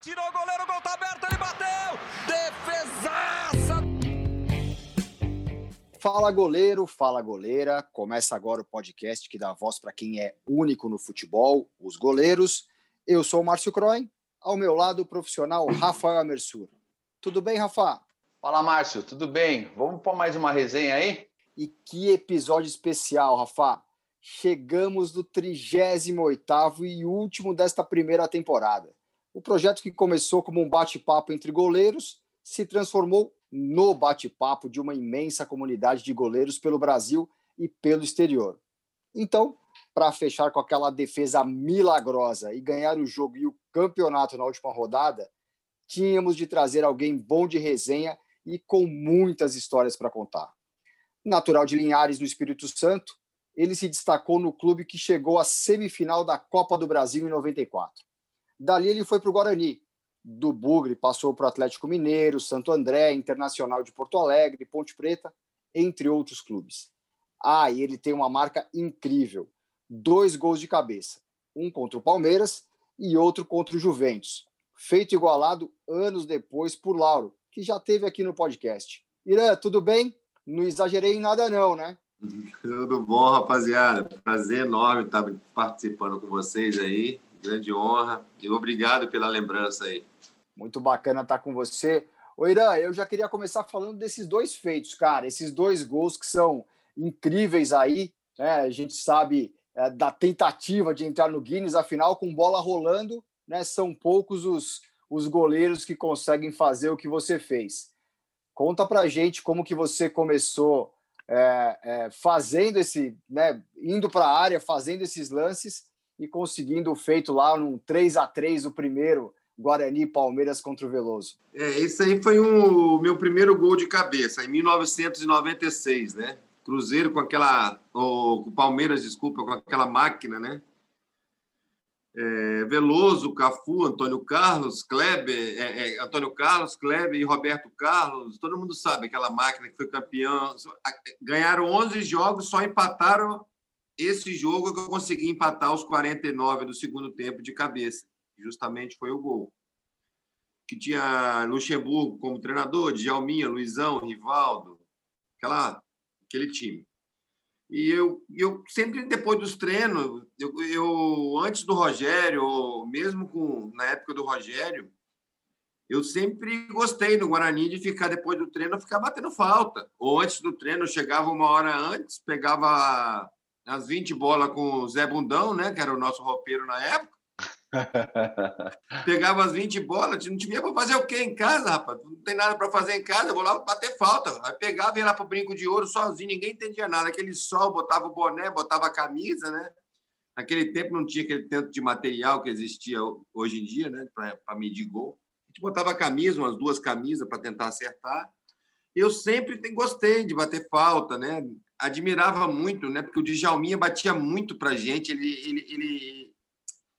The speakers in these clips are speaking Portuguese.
Tirou o goleiro, o gol tá aberto, ele bateu! Defesaça! Fala goleiro, fala goleira. Começa agora o podcast que dá voz para quem é único no futebol, os goleiros. Eu sou o Márcio Croin, ao meu lado o profissional Rafael Amersur. Tudo bem, Rafa? Fala, Márcio, tudo bem? Vamos para mais uma resenha aí? E que episódio especial, Rafa! Chegamos no 38º e último desta primeira temporada. O projeto que começou como um bate-papo entre goleiros se transformou no bate-papo de uma imensa comunidade de goleiros pelo Brasil e pelo exterior. Então, para fechar com aquela defesa milagrosa e ganhar o jogo e o campeonato na última rodada, tínhamos de trazer alguém bom de resenha e com muitas histórias para contar. Natural de Linhares, no Espírito Santo, ele se destacou no clube que chegou à semifinal da Copa do Brasil em 94. Dali ele foi para o Guarani. Do Bugre passou para o Atlético Mineiro, Santo André, Internacional de Porto Alegre, Ponte Preta, entre outros clubes. Ah, e ele tem uma marca incrível: dois gols de cabeça, um contra o Palmeiras e outro contra o Juventus, feito igualado anos depois por Lauro, que já teve aqui no podcast. Irã, tudo bem? Não exagerei em nada, não, né? Tudo bom, rapaziada. Prazer enorme estar participando com vocês aí grande honra e obrigado pela lembrança aí. Muito bacana estar com você. Ô Irã, eu já queria começar falando desses dois feitos, cara, esses dois gols que são incríveis aí, né? A gente sabe é, da tentativa de entrar no Guinness, afinal, com bola rolando, né? São poucos os, os goleiros que conseguem fazer o que você fez. Conta pra gente como que você começou é, é, fazendo esse, né, indo para a área, fazendo esses lances e conseguindo o feito lá num 3 a 3 o primeiro Guarani Palmeiras contra o Veloso. É, esse aí foi um, o meu primeiro gol de cabeça, em 1996, né? Cruzeiro com aquela. O Palmeiras, desculpa, com aquela máquina, né? É, Veloso, Cafu, Antônio Carlos, Kleber, é, é, Antônio Carlos, Kleber e Roberto Carlos, todo mundo sabe aquela máquina que foi campeão. Ganharam 11 jogos, só empataram esse jogo que eu consegui empatar os 49 do segundo tempo de cabeça. Justamente foi o gol. Que tinha Luxemburgo como treinador, Djalminha, Luizão, Rivaldo, aquela, aquele time. E eu, eu sempre, depois dos treinos, eu, eu antes do Rogério, mesmo com, na época do Rogério, eu sempre gostei no Guarani de ficar depois do treino, ficar batendo falta. Ou antes do treino, eu chegava uma hora antes, pegava as 20 bolas com o Zé Bundão, né? Que era o nosso roupeiro na época. Pegava as 20 bolas, não tinha para fazer o quê em casa, rapaz? Não tem nada para fazer em casa, vou lá bater falta. Aí pegava e ia lá pro brinco de ouro sozinho, ninguém entendia nada. Aquele sol, botava o boné, botava a camisa, né? Naquele tempo não tinha aquele tanto de material que existia hoje em dia, né? Para medir gol. A gente botava a camisa, umas duas camisas para tentar acertar. Eu sempre gostei de bater falta, né? Admirava muito, né? Porque o Djalminha batia muito para gente. Ele, ele, ele,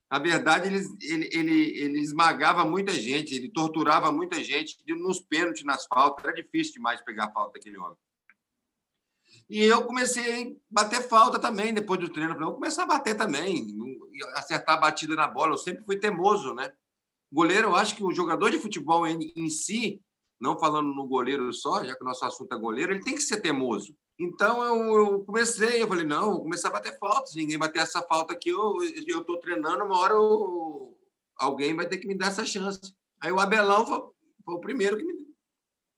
na verdade, ele, ele, ele, ele esmagava muita gente, ele torturava muita gente nos pênaltis, nas faltas. Era difícil demais pegar falta daquele homem. E eu comecei a bater falta também depois do treino. Eu começar a bater também, acertar a batida na bola. Eu sempre fui teimoso, né? Goleiro, eu acho que o jogador de futebol em, em si, não falando no goleiro só, já que o nosso assunto é goleiro, ele tem que ser teimoso. Então eu, eu, comecei, eu falei, não, vou começar a bater falta. Se ninguém bater essa falta aqui, eu estou treinando, uma hora eu, alguém vai ter que me dar essa chance. Aí o Abelão foi, foi o primeiro que me,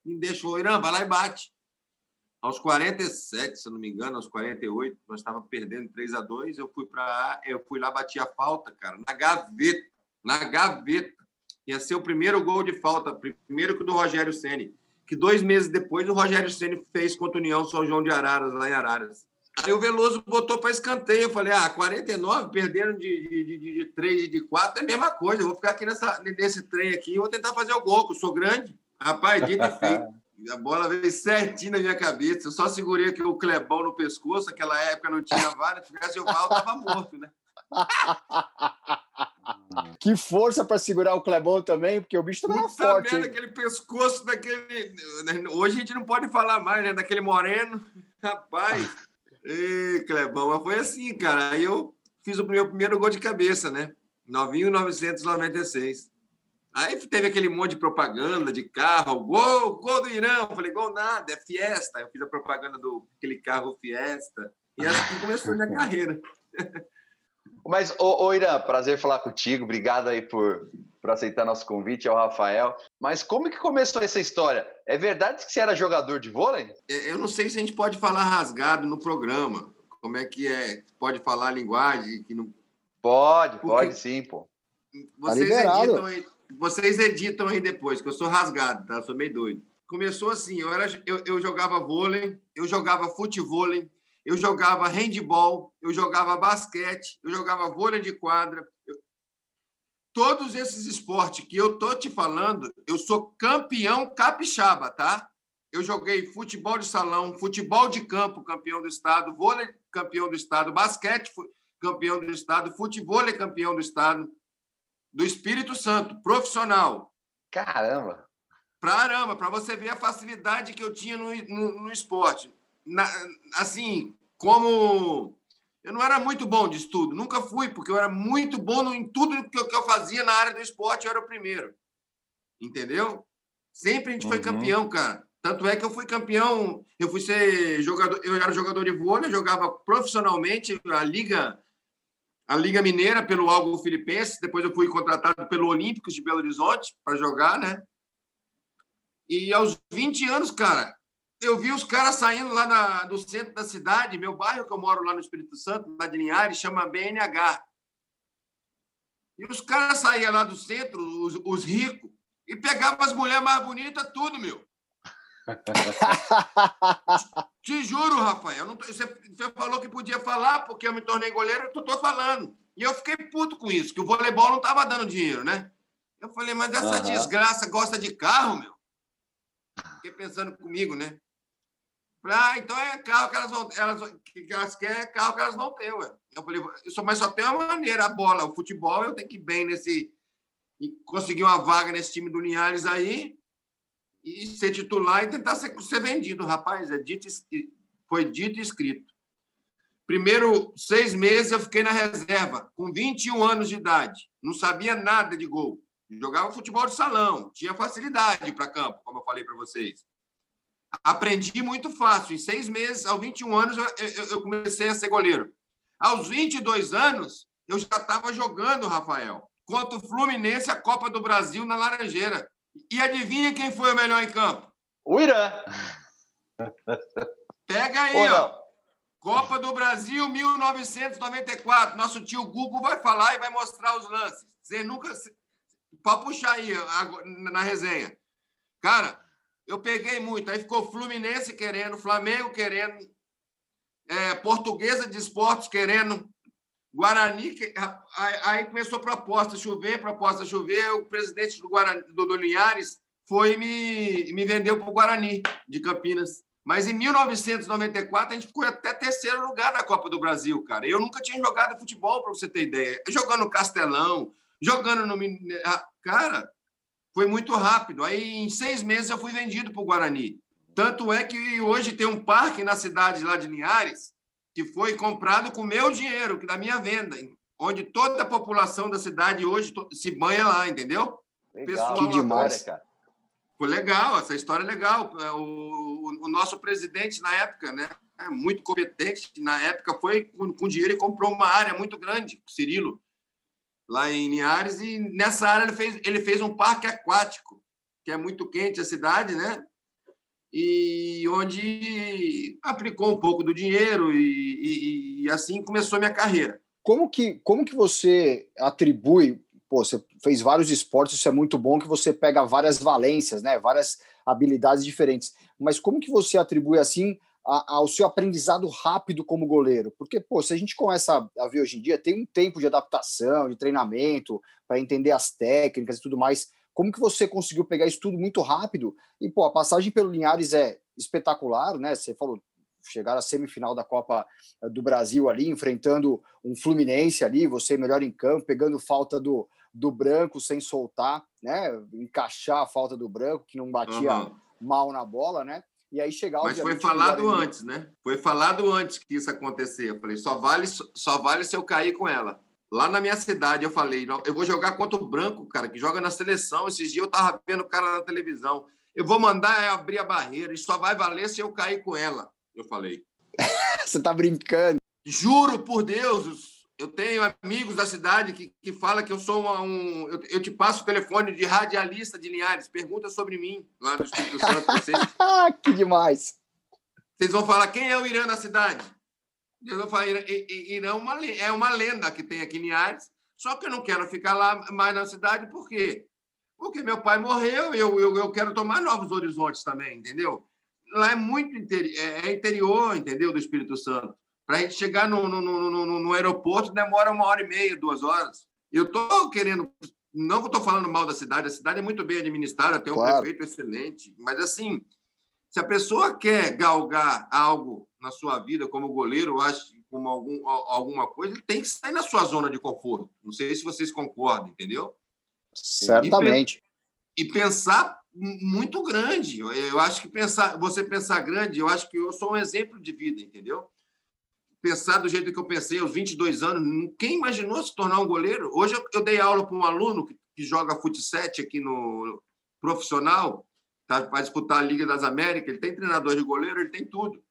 me deixou, Irã, vai lá e bate. Aos 47, se não me engano, aos 48, nós estávamos perdendo 3 a 2 eu fui para eu fui lá, bati a falta, cara, na gaveta, na gaveta. Ia ser o primeiro gol de falta, primeiro que o do Rogério Ceni que dois meses depois o Rogério Ceni fez contra o União São João de Araras, lá em Araras. Aí o Veloso botou para escanteio. Eu falei, ah, 49, perderam de, de, de, de 3 e de 4, é a mesma coisa. Eu vou ficar aqui nessa, nesse trem aqui e vou tentar fazer o gol, que eu sou grande. Rapaz, dito e feito. A bola veio certinho na minha cabeça. Eu só segurei aqui o clebão no pescoço. Naquela época não tinha vara. Se tivesse o val, estava morto, né? que força para segurar o Clebão também, porque o bicho também é forte. Merda, aquele pescoço daquele. Hoje a gente não pode falar mais, né? Daquele moreno. Rapaz. Ei, Clebão, mas foi assim, cara. Aí eu fiz o meu primeiro gol de cabeça, né? Novinho 996. Aí teve aquele monte de propaganda de carro, gol, gol do Irã. Eu falei, gol nada, é Fiesta. Eu fiz a propaganda do aquele carro Fiesta. E assim começou a minha carreira. Mas, ô, ô Irã, prazer falar contigo. Obrigado aí por, por aceitar nosso convite, é o Rafael. Mas como que começou essa história? É verdade que você era jogador de vôlei? Eu não sei se a gente pode falar rasgado no programa. Como é que é? Pode falar a linguagem que não. Pode, Porque pode sim, pô. Vocês tá editam aí, vocês editam aí depois, que eu sou rasgado, tá? Eu sou meio doido. Começou assim, eu, era, eu, eu jogava vôlei, eu jogava futevôlei, eu jogava handball, eu jogava basquete, eu jogava vôlei de quadra. Eu... Todos esses esportes que eu tô te falando, eu sou campeão capixaba, tá? Eu joguei futebol de salão, futebol de campo, campeão do estado, vôlei, campeão do estado, basquete, campeão do estado, futebol, campeão do estado, do Espírito Santo, profissional. Caramba! Caramba, para você ver a facilidade que eu tinha no, no, no esporte. Na, assim, como eu não era muito bom de estudo, nunca fui, porque eu era muito bom em tudo que eu, que eu fazia na área do esporte, eu era o primeiro. Entendeu? Sempre a gente uhum. foi campeão, cara. Tanto é que eu fui campeão, eu fui ser jogador, eu era jogador de vôlei, jogava profissionalmente a liga a Liga Mineira pelo Algo Filipense, depois eu fui contratado pelo Olímpicos de Belo Horizonte para jogar, né? E aos 20 anos, cara, eu vi os caras saindo lá na, do centro da cidade, meu bairro que eu moro lá no Espírito Santo, lá de Linhares, chama BNH. E os caras saíam lá do centro, os, os ricos, e pegavam as mulheres mais bonitas, tudo, meu. Te juro, Rafael. Não, você, você, falou que podia falar porque eu me tornei goleiro, eu tô falando. E eu fiquei puto com isso, que o voleibol não estava dando dinheiro, né? Eu falei, mas essa uhum. desgraça gosta de carro, meu? Fiquei pensando comigo, né? Ah, então é carro que elas vão elas, que elas querem, é carro que elas vão ter, ué. Eu falei, mas só tem uma maneira, a bola, o futebol, eu tenho que ir bem nesse. conseguir uma vaga nesse time do Linhares aí e ser titular e tentar ser, ser vendido, rapaz. É dito, foi dito e escrito. Primeiro seis meses eu fiquei na reserva, com 21 anos de idade. Não sabia nada de gol. Jogava futebol de salão, tinha facilidade para campo, como eu falei para vocês. Aprendi muito fácil. Em seis meses, aos 21 anos, eu, eu comecei a ser goleiro. Aos 22 anos, eu já estava jogando, Rafael, contra o Fluminense, a Copa do Brasil na Laranjeira. E adivinha quem foi o melhor em campo? O Irã. Pega aí, ó. Copa do Brasil 1994. Nosso tio Google vai falar e vai mostrar os lances. Você nunca. Pode puxar aí na resenha. Cara, eu peguei muito. Aí ficou Fluminense querendo, Flamengo querendo, é, Portuguesa de Esportes querendo, Guarani, aí começou a proposta chover, proposta chover, o presidente do Guarani, do Linhares, foi me, me vendeu para o Guarani de Campinas. Mas em 1994 a gente ficou até terceiro lugar na Copa do Brasil, cara. Eu nunca tinha jogado futebol, para você ter ideia. Jogando no Castelão, jogando no. Cara, foi muito rápido. Aí em seis meses eu fui vendido para o Guarani. Tanto é que hoje tem um parque na cidade lá de Linhares que foi comprado com meu dinheiro, que da minha venda, onde toda a população da cidade hoje se banha lá, entendeu? Legal, Pessoal, que demais, cara. Foi legal, essa história é legal. É, o, o, nosso presidente na época, né, muito competente, na época foi com, com dinheiro e comprou uma área muito grande, Cirilo, lá em Linhares, e nessa área ele fez, ele fez um parque aquático, que é muito quente a cidade, né? e onde aplicou um pouco do dinheiro e, e, e, assim começou a minha carreira. Como que, como que você atribui? Pô, você fez vários esportes, isso é muito bom que você pega várias valências, né? Várias habilidades diferentes. Mas como que você atribui assim a, ao seu aprendizado rápido como goleiro? Porque, pô, se a gente começa a ver hoje em dia, tem um tempo de adaptação, de treinamento, para entender as técnicas e tudo mais. Como que você conseguiu pegar isso tudo muito rápido? E, pô, a passagem pelo Linhares é espetacular, né? Você falou, chegar à semifinal da Copa eh, do Brasil ali, enfrentando um Fluminense ali, você melhor em campo, pegando falta do, do branco sem soltar, né? Encaixar a falta do branco, que não batia uhum. mal na bola, né? E aí chegar Mas foi falado antes, né? Foi falado antes que isso acontecer. Eu falei, só vale, só vale se eu cair com ela. lá na minha cidade, eu falei, eu vou jogar contra o Branco, cara, que joga na seleção. Esses dias eu tava vendo o cara na televisão. Eu vou mandar abrir a barreira e só vai valer se eu cair com ela. Eu falei. Você tá brincando? Juro por Deus, eu tenho amigos da cidade que, que falam que eu sou uma, um. Eu, eu, te passo o telefone de radialista de Linhares, pergunta sobre mim lá no Espírito Santo. Vocês, que demais! Vocês vão falar quem é o Irã na cidade? Eu vou falar, Irã é uma, é uma lenda que tem aqui em Linhares, só que eu não quero ficar lá mais na cidade, por quê? Porque meu pai morreu, eu, eu, eu quero tomar novos horizontes também, entendeu? Lá é muito interi é, é interior, entendeu? Do Espírito Santo. Para a gente chegar no, no, no, no, aeroporto demora uma hora e meia, duas horas. Eu estou querendo. Não que eu estou falando mal da cidade, a cidade é muito bem administrada, tem um claro. prefeito excelente, mas assim, se a pessoa quer galgar algo na sua vida como goleiro, acho como algum, alguma coisa, ele tem que sair na sua zona de conforto. Não sei se vocês concordam, entendeu? Certamente. E, e pensar muito grande. Eu acho que pensar, você pensar grande, eu acho que eu sou um exemplo de vida, entendeu? Pensar do jeito que eu pensei aos 22 anos, quem imaginou se tornar um goleiro? Hoje eu, dei aula para um aluno que, joga futsal aqui no profissional, tá, vai disputar a Liga das Américas, ele tem treinador de goleiro, ele tem tudo.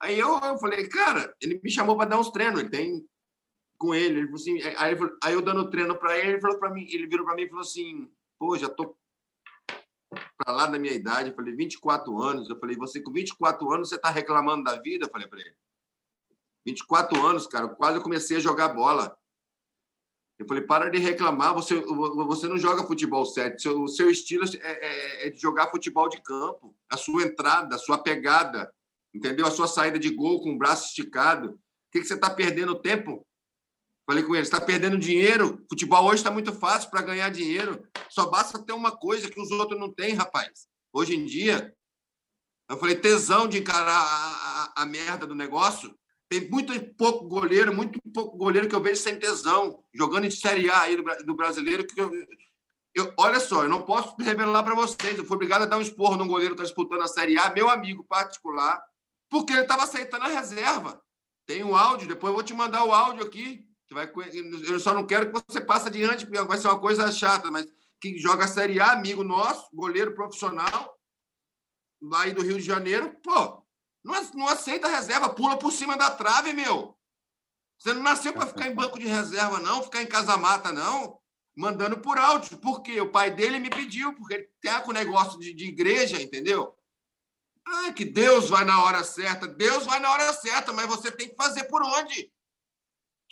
Aí eu, eu falei, cara, ele me chamou para dar uns treinos, ele tem com ele, ele assim, aí, aí eu dando treino para ele, ele falou para mim, ele virou para mim e falou assim, pô, já tô para lá da minha idade, eu falei, 24 anos, eu falei, você com 24 anos, você está reclamando da vida? Eu falei para ele. 24 anos, cara, quase eu comecei a jogar bola. Eu falei, para de reclamar, você, você não joga futebol certo. Seu, o seu estilo é, é, é, de jogar futebol de campo. A sua entrada, a sua pegada, entendeu? A sua saída de gol com o braço esticado. O que, que você está perdendo tempo? Falei com ele, está perdendo dinheiro. Futebol hoje está muito fácil para ganhar dinheiro. Só basta ter uma coisa que os outros não têm, rapaz. Hoje em dia, eu falei, tesão de encarar a, a, a merda do negócio. Tem muito pouco goleiro, muito pouco goleiro que eu vejo sem tesão, jogando em Série A aí do, do brasileiro. Que eu, eu, olha só, eu não posso revelar para vocês. Eu fui obrigado a dar um esporro num goleiro que está disputando a Série A, meu amigo particular, porque ele estava aceitando a reserva. Tem um áudio, depois eu vou te mandar o áudio aqui. Vai, eu só não quero que você passe adiante, porque vai ser uma coisa chata, mas que joga a Série A, amigo nosso, goleiro profissional, lá aí do Rio de Janeiro, pô, não, não aceita reserva, pula por cima da trave, meu. Você não nasceu para ficar em banco de reserva, não, ficar em casa-mata, não, mandando por áudio. Por quê? O pai dele me pediu, porque ele tem com negócio de, de igreja, entendeu? Ah, que Deus vai na hora certa. Deus vai na hora certa, mas você tem que fazer por onde?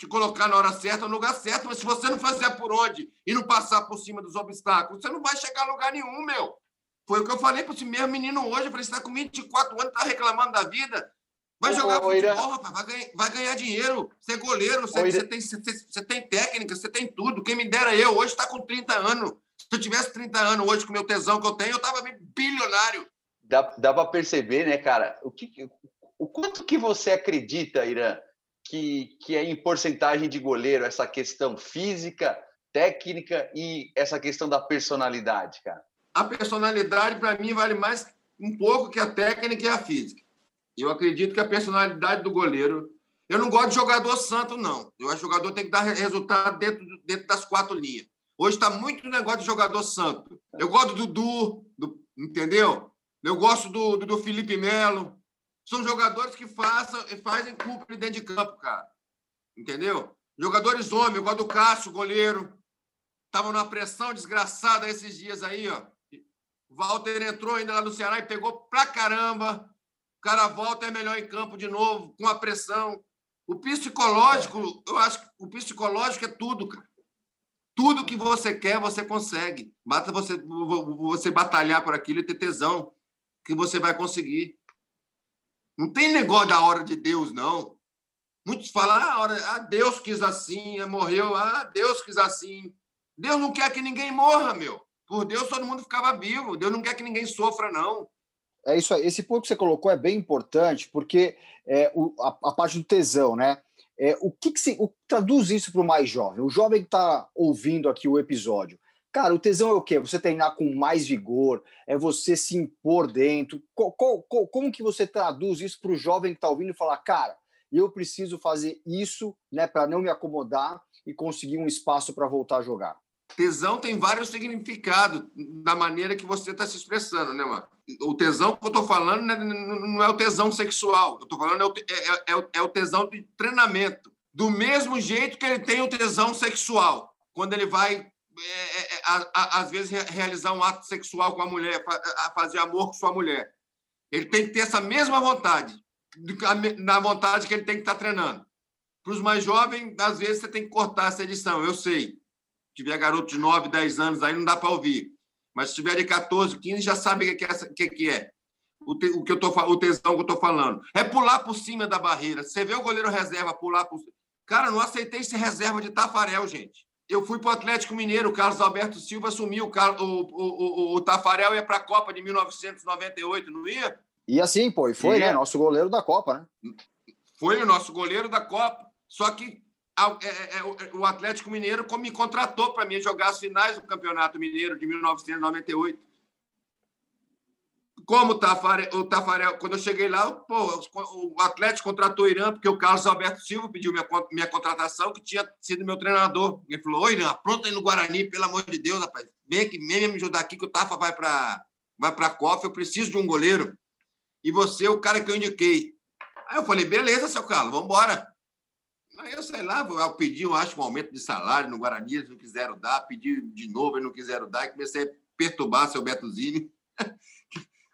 te colocar na hora certa, no lugar certo, mas se você não fazer por onde e não passar por cima dos obstáculos, você não vai chegar a lugar nenhum, meu. Foi o que eu falei para esse mesmo menino hoje. Eu falei, você está com 24 anos, está reclamando da vida. Vai jogar Ô, futebol, rapaz, vai ganhar, vai ganhar dinheiro. Você é goleiro, você, você, tem, você, você, tem técnica, você tem tudo. Quem me dera eu, hoje está com 30 anos. Se eu tivesse 30 anos hoje, com o meu tesão que eu tenho, eu estava bilionário. Dá, dá para perceber, né, cara? O, que, o quanto que você acredita, Irã, que, que é em porcentagem de goleiro essa questão física, técnica e essa questão da personalidade, cara? A personalidade, para mim, vale mais um pouco que a técnica e a física. Eu acredito que a personalidade do goleiro. Eu não gosto de jogador santo, não. Eu acho que o jogador tem que dar resultado dentro, dentro das quatro linhas. Hoje está muito negócio de jogador santo. Eu gosto do Dudu, do, entendeu? Eu gosto do, do, do Felipe Melo. São jogadores que façam, fazem cumprir dentro de campo, cara. Entendeu? Jogadores homens, igual do Cássio, goleiro. Estavam numa pressão desgraçada esses dias aí, ó. Walter entrou ainda lá no Ceará e pegou pra caramba. O cara volta é melhor em campo de novo, com a pressão. O psicológico, eu acho que o psicológico é tudo, cara. Tudo que você quer, você consegue. Basta você, você batalhar por aquilo e ter tesão, que você vai conseguir. Não tem negócio da hora de Deus, não. Muitos falam, ah, hora, ah, Deus quis assim, morreu, ah, Deus quis assim. Deus não quer que ninguém morra, meu. Por Deus, todo mundo ficava vivo. Deus não quer que ninguém sofra, não. É isso aí. Esse ponto que você colocou é bem importante, porque é, o, a, a, parte do tesão, né? É, o que, que se, o, traduz isso para o mais jovem? O jovem que está ouvindo aqui o episódio. Cara, o tesão é o quê? Você treinar com mais vigor, é você se impor dentro. como que você traduz isso para o jovem que está ouvindo e falar, cara, eu preciso fazer isso né, para não me acomodar e conseguir um espaço para voltar a jogar? Tesão tem vários significados da maneira que você está se expressando, né, mano? O tesão que eu estou falando né, não é o tesão sexual, eu estou falando é o, é, é, é o tesão de treinamento. Do mesmo jeito que ele tem o tesão sexual, quando ele vai, é, é, é às vezes, realizar um ato sexual com a mulher, fazer amor com sua mulher. Ele tem que ter essa mesma vontade, na vontade que ele tem que estar tá treinando. Para os mais jovens, às vezes, você tem que cortar essa edição, eu sei tiver garoto de 9, 10 anos, aí não dá para ouvir. Mas se tiver de 14, 15, já sabe o que é. Que, que é. O, te, o, que eu tô, o tesão que eu estou falando. É pular por cima da barreira. Você vê o goleiro reserva pular por Cara, não aceitei ser reserva de Tafarel, gente. Eu fui para o Atlético Mineiro, o Carlos Alberto Silva assumiu, o, o, o, o Tafarel ia para a Copa de 1998, não ia? E assim, pô, e foi, né? Nosso goleiro da Copa, né? Foi o nosso goleiro da Copa. Só que é, é, é, o Atlético Mineiro me contratou para mim jogar as finais do Campeonato Mineiro de 1998. Como o Tafarel, o Tafarel quando eu cheguei lá, pô, o Atlético contratou o Irã, porque o Carlos Alberto Silva pediu minha, minha contratação, que tinha sido meu treinador. Ele falou: Oi, Irã, pronto aí no Guarani, pelo amor de Deus, rapaz. Vem aqui, vem me ajudar aqui, que o Tafa vai para vai a Copa, eu preciso de um goleiro. E você é o cara que eu indiquei. Aí eu falei: beleza, seu Carlos, vamos embora. Aí eu sei lá, eu pedi, eu acho, um aumento de salário no Guarani, eles não quiseram dar, pedi de novo, eles não quiseram dar, e comecei a perturbar seu Betuzini,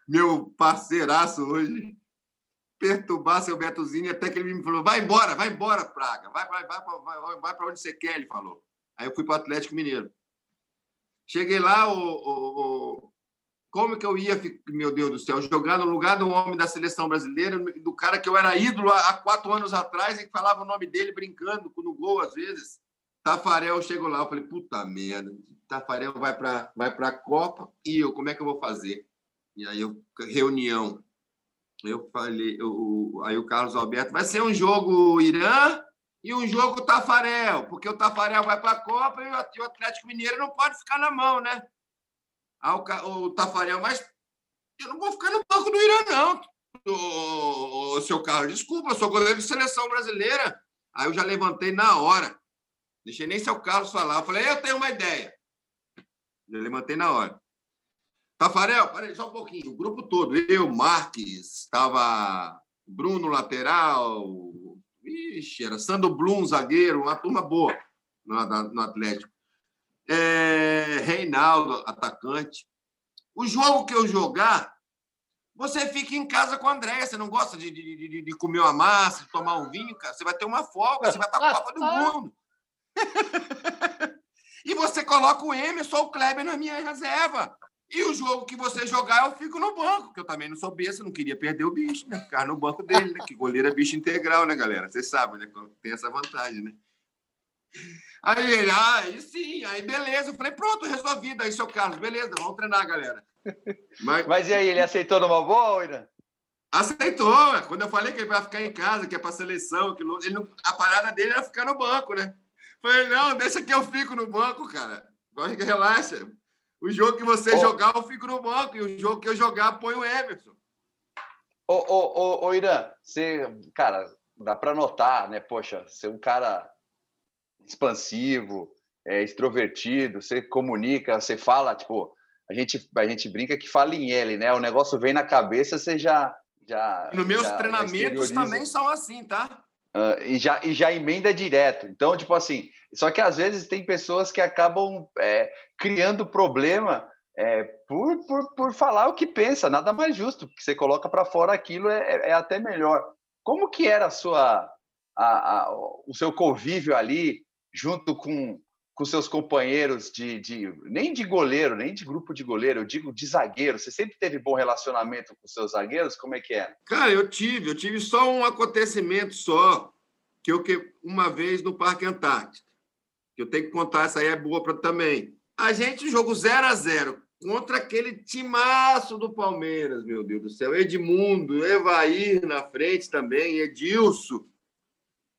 meu parceiraço hoje, perturbar seu Betuzini, até que ele me falou: vai embora, vai embora, Praga, vai, vai, vai, vai, vai para onde você quer, ele falou. Aí eu fui para o Atlético Mineiro. Cheguei lá, o, o, como que eu ia, meu Deus do céu, jogar no lugar do homem da seleção brasileira, do cara que eu era ídolo há quatro anos atrás e falava o nome dele brincando no gol às vezes. Tafarel chegou lá, eu falei, puta merda, Tafarel vai para vai a Copa e eu, como é que eu vou fazer? E aí, eu, reunião. Eu falei, eu, aí o Carlos Alberto, vai ser um jogo Irã e um jogo Tafarel, porque o Tafarel vai para a Copa e o Atlético Mineiro não pode ficar na mão, né? Ao, o Tafarel, mas eu não vou ficar no banco do Irã, não. O, o seu carro, desculpa, eu sou goleiro de seleção brasileira. Aí eu já levantei na hora. Deixei nem seu Carlos falar. Eu falei, eu tenho uma ideia. Já levantei na hora. Tafarel, peraí, só um pouquinho. O grupo todo, eu, Marques, estava Bruno, lateral. Ixi, era Sandro Blum, zagueiro, uma turma boa no, no Atlético é, Reinaldo, atacante. O jogo que eu jogar, você fica em casa com a André. Você não gosta de, de, de, de, comer uma massa, de tomar um vinho, cara? Você vai ter uma folga, você vai estar com a Copa do Mundo. e você coloca o Emerson ou o Kleber na minha reserva. E o jogo que você jogar, eu fico no banco, que eu também não sou besta, não queria perder o bicho, né? Ficar no banco dele, né? Que goleiro é bicho integral, né, galera? Vocês sabem, né? Tem essa vantagem, né? Aí ele, ah, aí sim, aí beleza. Eu falei, pronto, resolvido. Aí, seu Carlos, beleza, vamos treinar, galera. Mas, Mas e aí, ele aceitou numa boa, Ira? Aceitou. Quando eu falei que ele vai ficar em casa, que é para seleção, que ele não... a parada dele era ficar no banco, né? Falei, não, deixa que eu fico no banco, cara. Relaxa. O jogo que você oh. jogar, eu fico no banco. E o jogo que eu jogar, põe o Emerson. Ô, ô, ô, ô Irã, você, cara, dá para notar, né? Poxa, ser um cara expansivo, é, extrovertido, você comunica, você fala, tipo, a gente, a gente brinca que fala em L, né? O negócio vem na cabeça, você já. já Nos meus já, treinamentos já também são assim, tá? Uh, e, já, e já emenda direto. Então, tipo assim, só que às vezes tem pessoas que acabam é, criando problema é, por, por, por falar o que pensa, nada mais justo, porque você coloca para fora aquilo é, é, até melhor. Como que era a sua, a, a, o seu convívio ali junto com, com seus companheiros de, de, nem de goleiro, nem de grupo de goleiro, eu digo de zagueiro. Você sempre teve bom relacionamento com seus zagueiros? Como é que é? Cara, eu tive, eu tive só um acontecimento só, que eu que uma vez no Parque Antártico. Eu tenho que contar, essa aí é boa para também. A gente jogou 0 a 0 contra aquele timaço do Palmeiras, meu Deus do céu. Edmundo, Evair na frente também, Edilson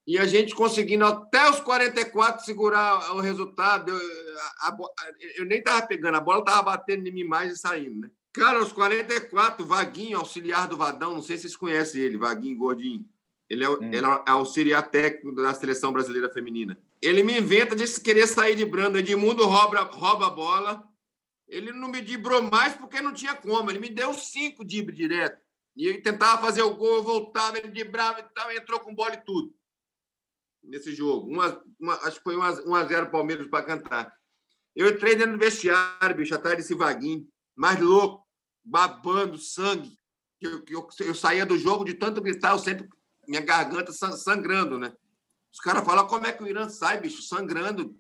e a gente conseguindo até os 44 segurar o resultado. Eu, a, a, eu nem estava pegando, a bola estava batendo em mim mais e saindo, né? Cara, aos 44, Vaguinho, auxiliar do Vadão, não sei se vocês conhecem ele, Vaguinho Gordinho. Ele é, hum. ele é auxiliar técnico da seleção brasileira feminina. Ele me inventa de querer sair de Brando. Edmundo rouba, rouba a bola. Ele não me dibrou mais porque não tinha como. Ele me deu cinco dibres direto. E ele tentava fazer o gol, voltava, ele dibrava e tal, entrou com bola e tudo. Nesse jogo. Uma, uma, acho que foi 1x0 Palmeiras para cantar. Eu entrei dentro do vestiário, bicho, atrás desse vaguinho, mais louco, babando sangue. Eu, eu, eu saía do jogo de tanto gritar, eu sempre minha garganta sangrando, né? Os caras falam como é que o Irã sai, bicho, sangrando.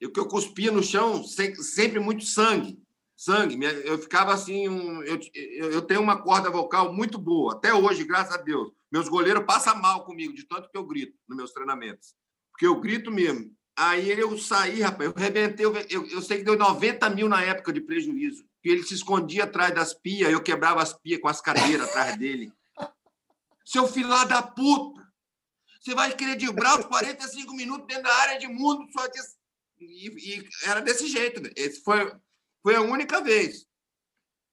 Eu que eu cuspia no chão, sempre muito sangue. Sangue. Eu ficava assim. Um, eu, eu tenho uma corda vocal muito boa, até hoje, graças a Deus. Meus goleiros passam mal comigo, de tanto que eu grito nos meus treinamentos. Porque eu grito mesmo. Aí eu saí, rapaz, eu rebentei. Eu, eu, sei que deu 90 mil na época de prejuízo. Que ele se escondia atrás das pias, eu quebrava as pias com as cadeiras atrás dele. Seu filho lá da puta! Você vai driblar os 45 minutos dentro da área de mundo só que. E, e era desse jeito. Né? Esse foi, foi a única vez.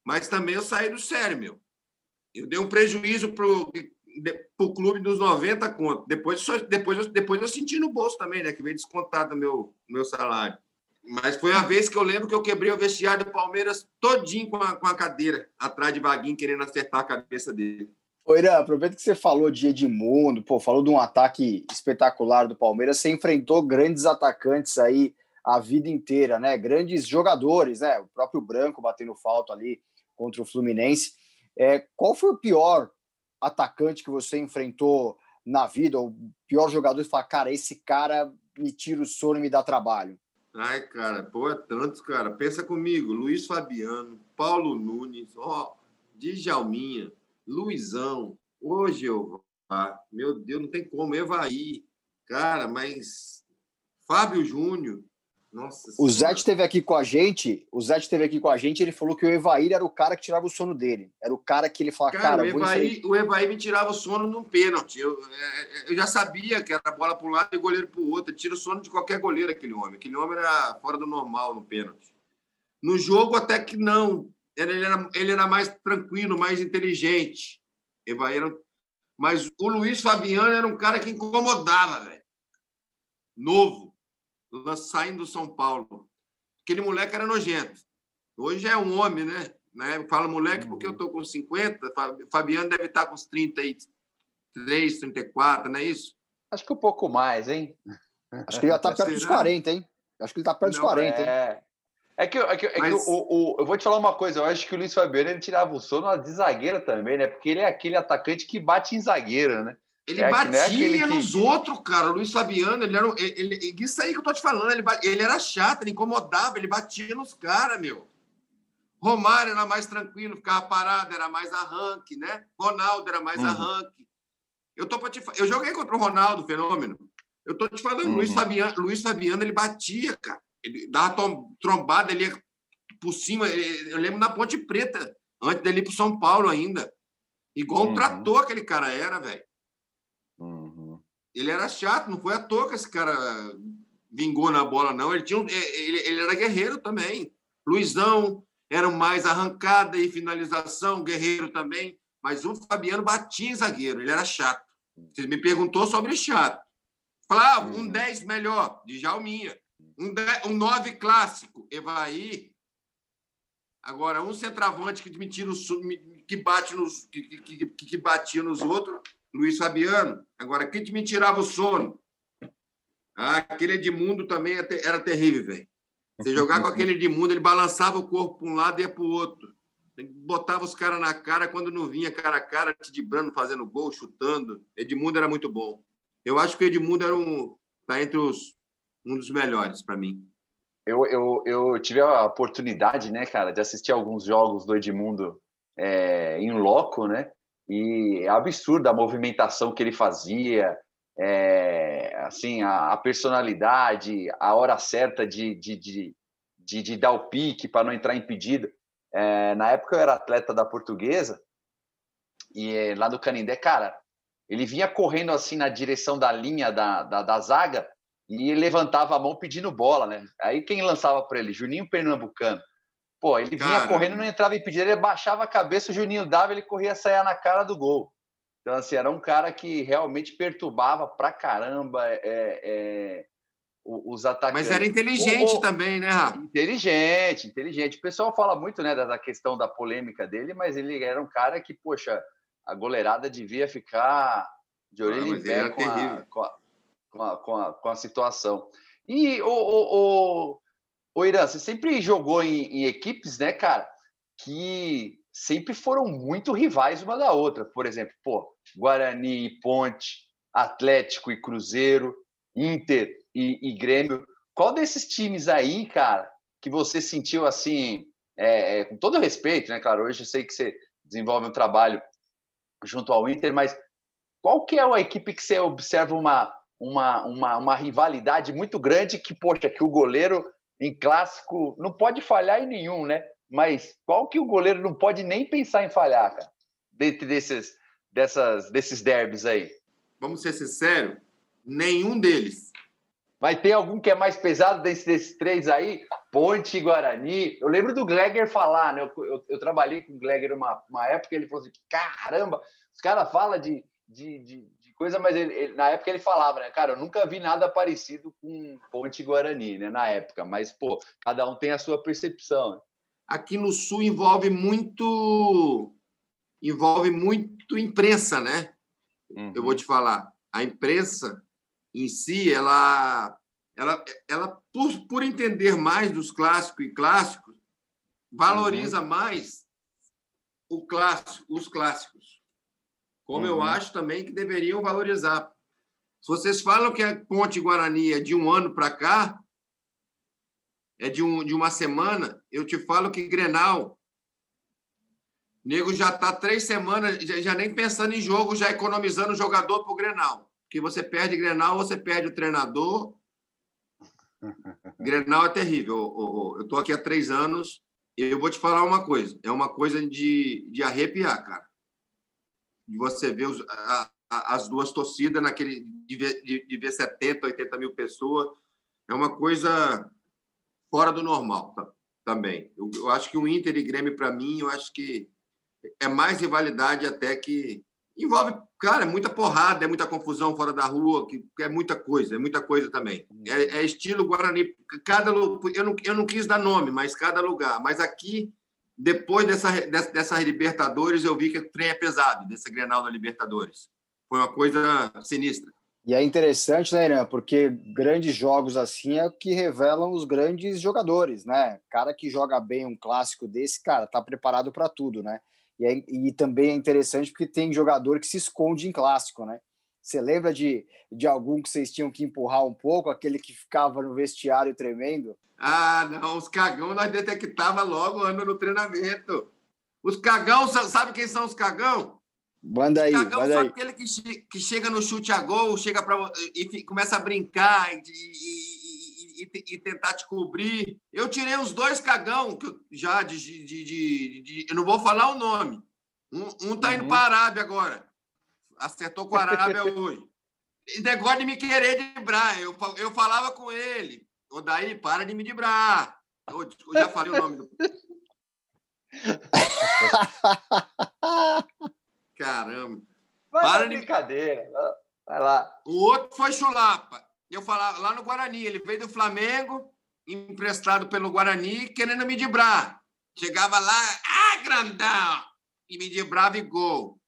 Mas também eu saí do sério, meu. Eu dei um prejuízo pro, pro clube dos 90 contos. Depois, depois, depois eu senti no bolso também, né? Que veio descontado do meu, meu salário. Mas foi a vez que eu lembro que eu quebrei o vestiário do Palmeiras todinho com a, com a cadeira, atrás de Vaguinho, querendo acertar a cabeça dele. Ô, Irã, aproveita que você falou de Edmundo, pô, falou de um ataque espetacular do Palmeiras. Você enfrentou grandes atacantes aí a vida inteira, né? Grandes jogadores, né? O próprio Branco batendo falta ali contra o Fluminense. É, qual foi o pior atacante que você enfrentou na vida? O pior jogador e fala, cara, esse cara me tira o sono e me dá trabalho? Ai, cara, pô, é tantos, cara. Pensa comigo, Luiz Fabiano, Paulo Nunes, ó, Djalminha, Luizão, hoje eu, meu Deus, não tem como, Evaí, cara, mas Fábio Júnior, nossa. O Zé esteve aqui com a gente, o Zé esteve aqui com a gente, ele falou que o Evaí era o cara que tirava o sono dele, era o cara que ele falava, cara, cara o, Evaí, o Evaí me tirava o sono num pênalti, eu, é, eu já sabia que era bola para um lado e goleiro para o outro, tira o sono de qualquer goleiro aquele homem, aquele homem era fora do normal no pênalti. No jogo até que não, ele era, ele era mais tranquilo, mais inteligente. Evaí era, mas o Luiz Fabiano era um cara que incomodava, velho. Novo, saindo do São Paulo. Aquele moleque era nojento. Hoje é um homem, né? né? Fala moleque porque eu tô com 50, Fabiano deve estar com uns 33, 34, não é isso? Acho que um pouco mais, hein? Acho que ele já tá perto dos 40, hein? Acho que ele tá perto dos 40, é... hein? É que, é que, é Mas... que o, o, eu vou te falar uma coisa, eu acho que o Luiz Fabiano ele tirava o sono de zagueira também, né? Porque ele é aquele atacante que bate em zagueira, né? Ele é, batia é nos que... outros, cara. O Luiz Fabiano, ele era. Ele, ele, isso aí que eu tô te falando, ele, ele era chato, ele incomodava, ele batia nos caras, meu. Romário era mais tranquilo, ficava parado, era mais arranque, né? Ronaldo era mais uhum. arranque. Eu, tô te, eu joguei contra o Ronaldo, fenômeno. Eu tô te falando, uhum. Luiz, Fabiano, Luiz Fabiano, ele batia, cara. Ele dava trombada, ele ia por cima. Eu lembro na Ponte Preta, antes dele ir para São Paulo ainda. Igual uhum. um trator aquele cara era, velho. Ele era chato, não foi à toa que esse cara vingou na bola, não. Ele, tinha um, ele, ele era guerreiro também. Luizão era mais arrancada e finalização, guerreiro também. Mas o Fabiano batia em zagueiro, ele era chato. Você me perguntou sobre chato. Ah, um 10 uhum. melhor, de Jalminha. Um, um 9 clássico, Evaí. Agora, um centroavante que me tira o, que bate nos que, que, que, que batia nos outros, Luiz Fabiano. Agora, quem me tirava o sono? Ah, aquele Edmundo também era terrível, velho. Você jogar com aquele Edmundo, ele balançava o corpo para um lado e ia para o outro. Botava os caras na cara quando não vinha cara a cara, te dibrando, fazendo gol, chutando. Edmundo era muito bom. Eu acho que o Edmundo era um. Tá entre os um dos melhores para mim. Eu, eu, eu tive a oportunidade, né, cara, de assistir alguns jogos do Edmundo é, em loco, né? E é absurda a movimentação que ele fazia, é, assim, a, a, personalidade, a hora certa de, de, de, de, de dar o pique para não entrar impedido. É, na época eu era atleta da portuguesa e é, lá do Canindé, cara, ele vinha correndo assim na direção da linha da, da, da zaga e levantava a mão pedindo bola, né? Aí quem lançava para ele? Juninho Pernambucano. Pô, ele vinha correndo, não entrava impedido, ele baixava a cabeça, o Juninho dava, ele corria sair na cara do gol. Então, assim, era um cara que realmente perturbava pra caramba é, é, os atacantes. Mas era inteligente o, também, né, Rafa? Inteligente, inteligente. O pessoal fala muito né, da questão da polêmica dele, mas ele era um cara que, poxa, a goleirada devia ficar de orelha ah, em pé com a, com, a, com, a, com, a, com a situação. E o, o, o Irã, você sempre jogou em, em equipes, né, cara, que sempre foram muito rivais uma da outra. Por exemplo, pô, Guarani e Ponte, Atlético e Cruzeiro, Inter e, e Grêmio. Qual desses times aí, cara, que você sentiu assim, é, é, com todo respeito, né, claro, hoje eu sei que você desenvolve um trabalho junto ao Inter, mas qual que é a equipe que você observa uma, uma, uma, uma rivalidade muito grande que, poxa, que o goleiro em clássico não pode falhar em nenhum, né? Mas qual que o goleiro não pode nem pensar em falhar, cara? Dentro desses, dessas, desses derbys aí. Vamos ser sinceros, nenhum deles. Mas tem algum que é mais pesado desses, desses três aí? Ponte e Guarani. Eu lembro do Gleger falar, né? Eu, eu, eu trabalhei com o Gleger uma, uma época, ele falou assim: caramba, os caras falam de, de, de, coisa, mas ele, ele, na época ele falava, né? Cara, eu nunca vi nada parecido com Ponte Guarani, né? Na época, mas, pô, cada um tem a sua percepção. Aqui no Sul envolve muito. Envolve muito imprensa, né? Uhum. Eu vou te falar. A imprensa em si, ela, ela, ela por, por entender mais dos clássicos e clássicos, valoriza uhum. mais o clássico, os clássicos. Como uhum. eu acho também que deveriam valorizar. Se vocês falam que a Ponte Guarani é de um ano para cá, é de, um, de uma semana, eu te falo que Grenal, nego já está três semanas, já, já, nem pensando em jogo, já economizando o jogador para o Grenal. Porque você perde Grenal, você perde o treinador. Grenal é terrível. Eu estou aqui há três anos e eu vou te falar uma coisa. É uma coisa de, de arrepiar, cara de você ver os, a, a, as duas torcidas naquele de ver, de, de ver 70, 80 mil pessoas. É uma coisa fora do normal tá, também. Eu, eu acho que o Inter e Grêmio, para mim, eu acho que é mais rivalidade até que envolve, cara, é muita porrada, é muita confusão fora da rua, que, é muita coisa, é muita coisa também. É, é estilo Guarani, cada eu não, eu não quis dar nome, mas cada lugar. Mas aqui depois dessa, dessa, Libertadores, eu vi que o trem é pesado, dessa Grenal da Libertadores. Foi uma coisa sinistra. E é interessante, né, Irã? Porque grandes jogos assim é o que revelam os grandes jogadores, né? Cara que joga bem um clássico desse, cara, tá preparado para tudo, né? E, é, e também é interessante porque tem jogador que se esconde em clássico, né? Você lembra de, de algum que vocês tinham que empurrar um pouco, aquele que ficava no vestiário tremendo? Ah, não, os cagão nós detectava logo ano no treinamento. Os cagão, sabe quem são os cagão? Manda aí, cagão manda aí. aquele que, che que chega no chute a gol, chega para e, e, começa a brincar e, e, e, tentar te cobrir. Eu tirei os dois cagão que eu, já de, de, de, de, Eu não vou falar o nome. Um, um tá indo uhum. para a Arábia agora. Acertou com a Arábia hoje. E negócio de me querer driblar. Eu, eu falava com ele. Ô, daí, para de me driblar. Eu, eu já falei o nome do. Caramba. Vai para de brincadeira. Vai lá. O outro foi Chulapa. Eu falava lá no Guarani. Ele veio do Flamengo, emprestado pelo Guarani, querendo me driblar. Chegava lá, ah, grandão! E me driblava e gol.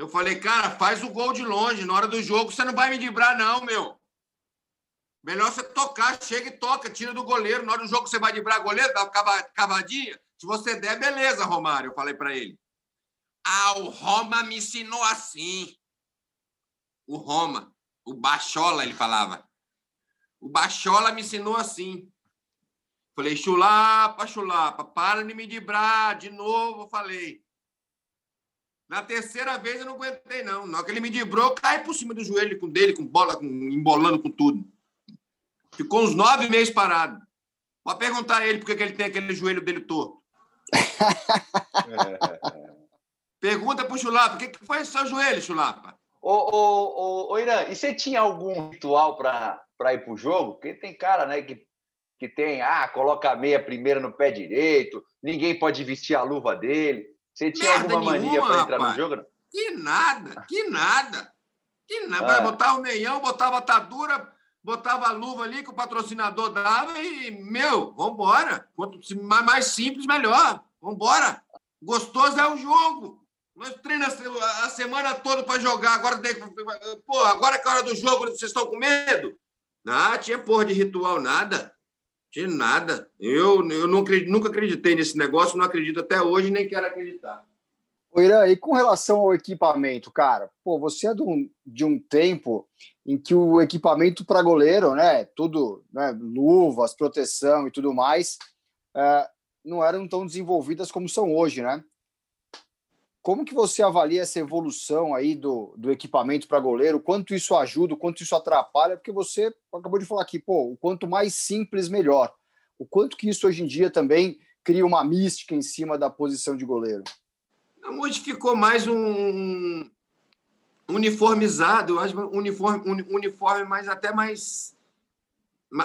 Eu falei, cara, faz o gol de longe. Na hora do jogo, você não vai me driblar, não, meu. Melhor você tocar, chega e toca, tira do goleiro. Na hora do jogo você vai driblar goleiro, dá uma cavadinha. Se você der, beleza, Romário, eu falei para ele. Ah, o Roma me ensinou assim. O Roma, o Bachola, ele falava. O Bachola me ensinou assim. Falei, chulapa, chulapa, para de me driblar. De novo, falei. Na terceira vez eu não aguentei, não. Na hora que ele me driblou, cai por cima do joelho com dele, com bola, com, embolando com tudo. Ficou uns nove meses parado. Pode perguntar a ele por que ele tem aquele joelho dele torto. Pergunta pro Chulapa, o que, que foi seu joelho, Chulapa? Ô, ô, ô, ô, Irã, e você tinha algum ritual para ir pro jogo? Porque tem cara, né, que, que tem, ah, coloca a meia primeiro no pé direito, ninguém pode vestir a luva dele. Você tinha Merda alguma nenhuma, mania para entrar rapaz. no jogo? Que nada, que nada. Que nada. Vai botar o meião, botava atadura, botava a luva ali que o patrocinador dava e, meu, vambora. Quanto mais simples, melhor. Vambora. Gostoso é o jogo. Nós treinamos a semana toda para jogar. Agora, pô, agora que é a hora do jogo, vocês estão com medo? Ah, tinha porra de ritual, nada. Tinha nada. Eu, eu não, nunca acreditei nesse negócio, não acredito até hoje, nem quero acreditar. O Irã, e com relação ao equipamento, cara, pô, você é de um, de um tempo em que o equipamento para goleiro, né, tudo, né, luvas, proteção e tudo mais, é, não eram tão desenvolvidas como são hoje, né? Como que você avalia essa evolução aí do, do equipamento para goleiro? Quanto isso ajuda, quanto isso atrapalha? Porque você acabou de falar aqui, pô, o quanto mais simples, melhor. O quanto que isso hoje em dia também cria uma mística em cima da posição de goleiro? Hoje ficou mais um uniformizado, eu acho uniforme, uniforme, mas até mais.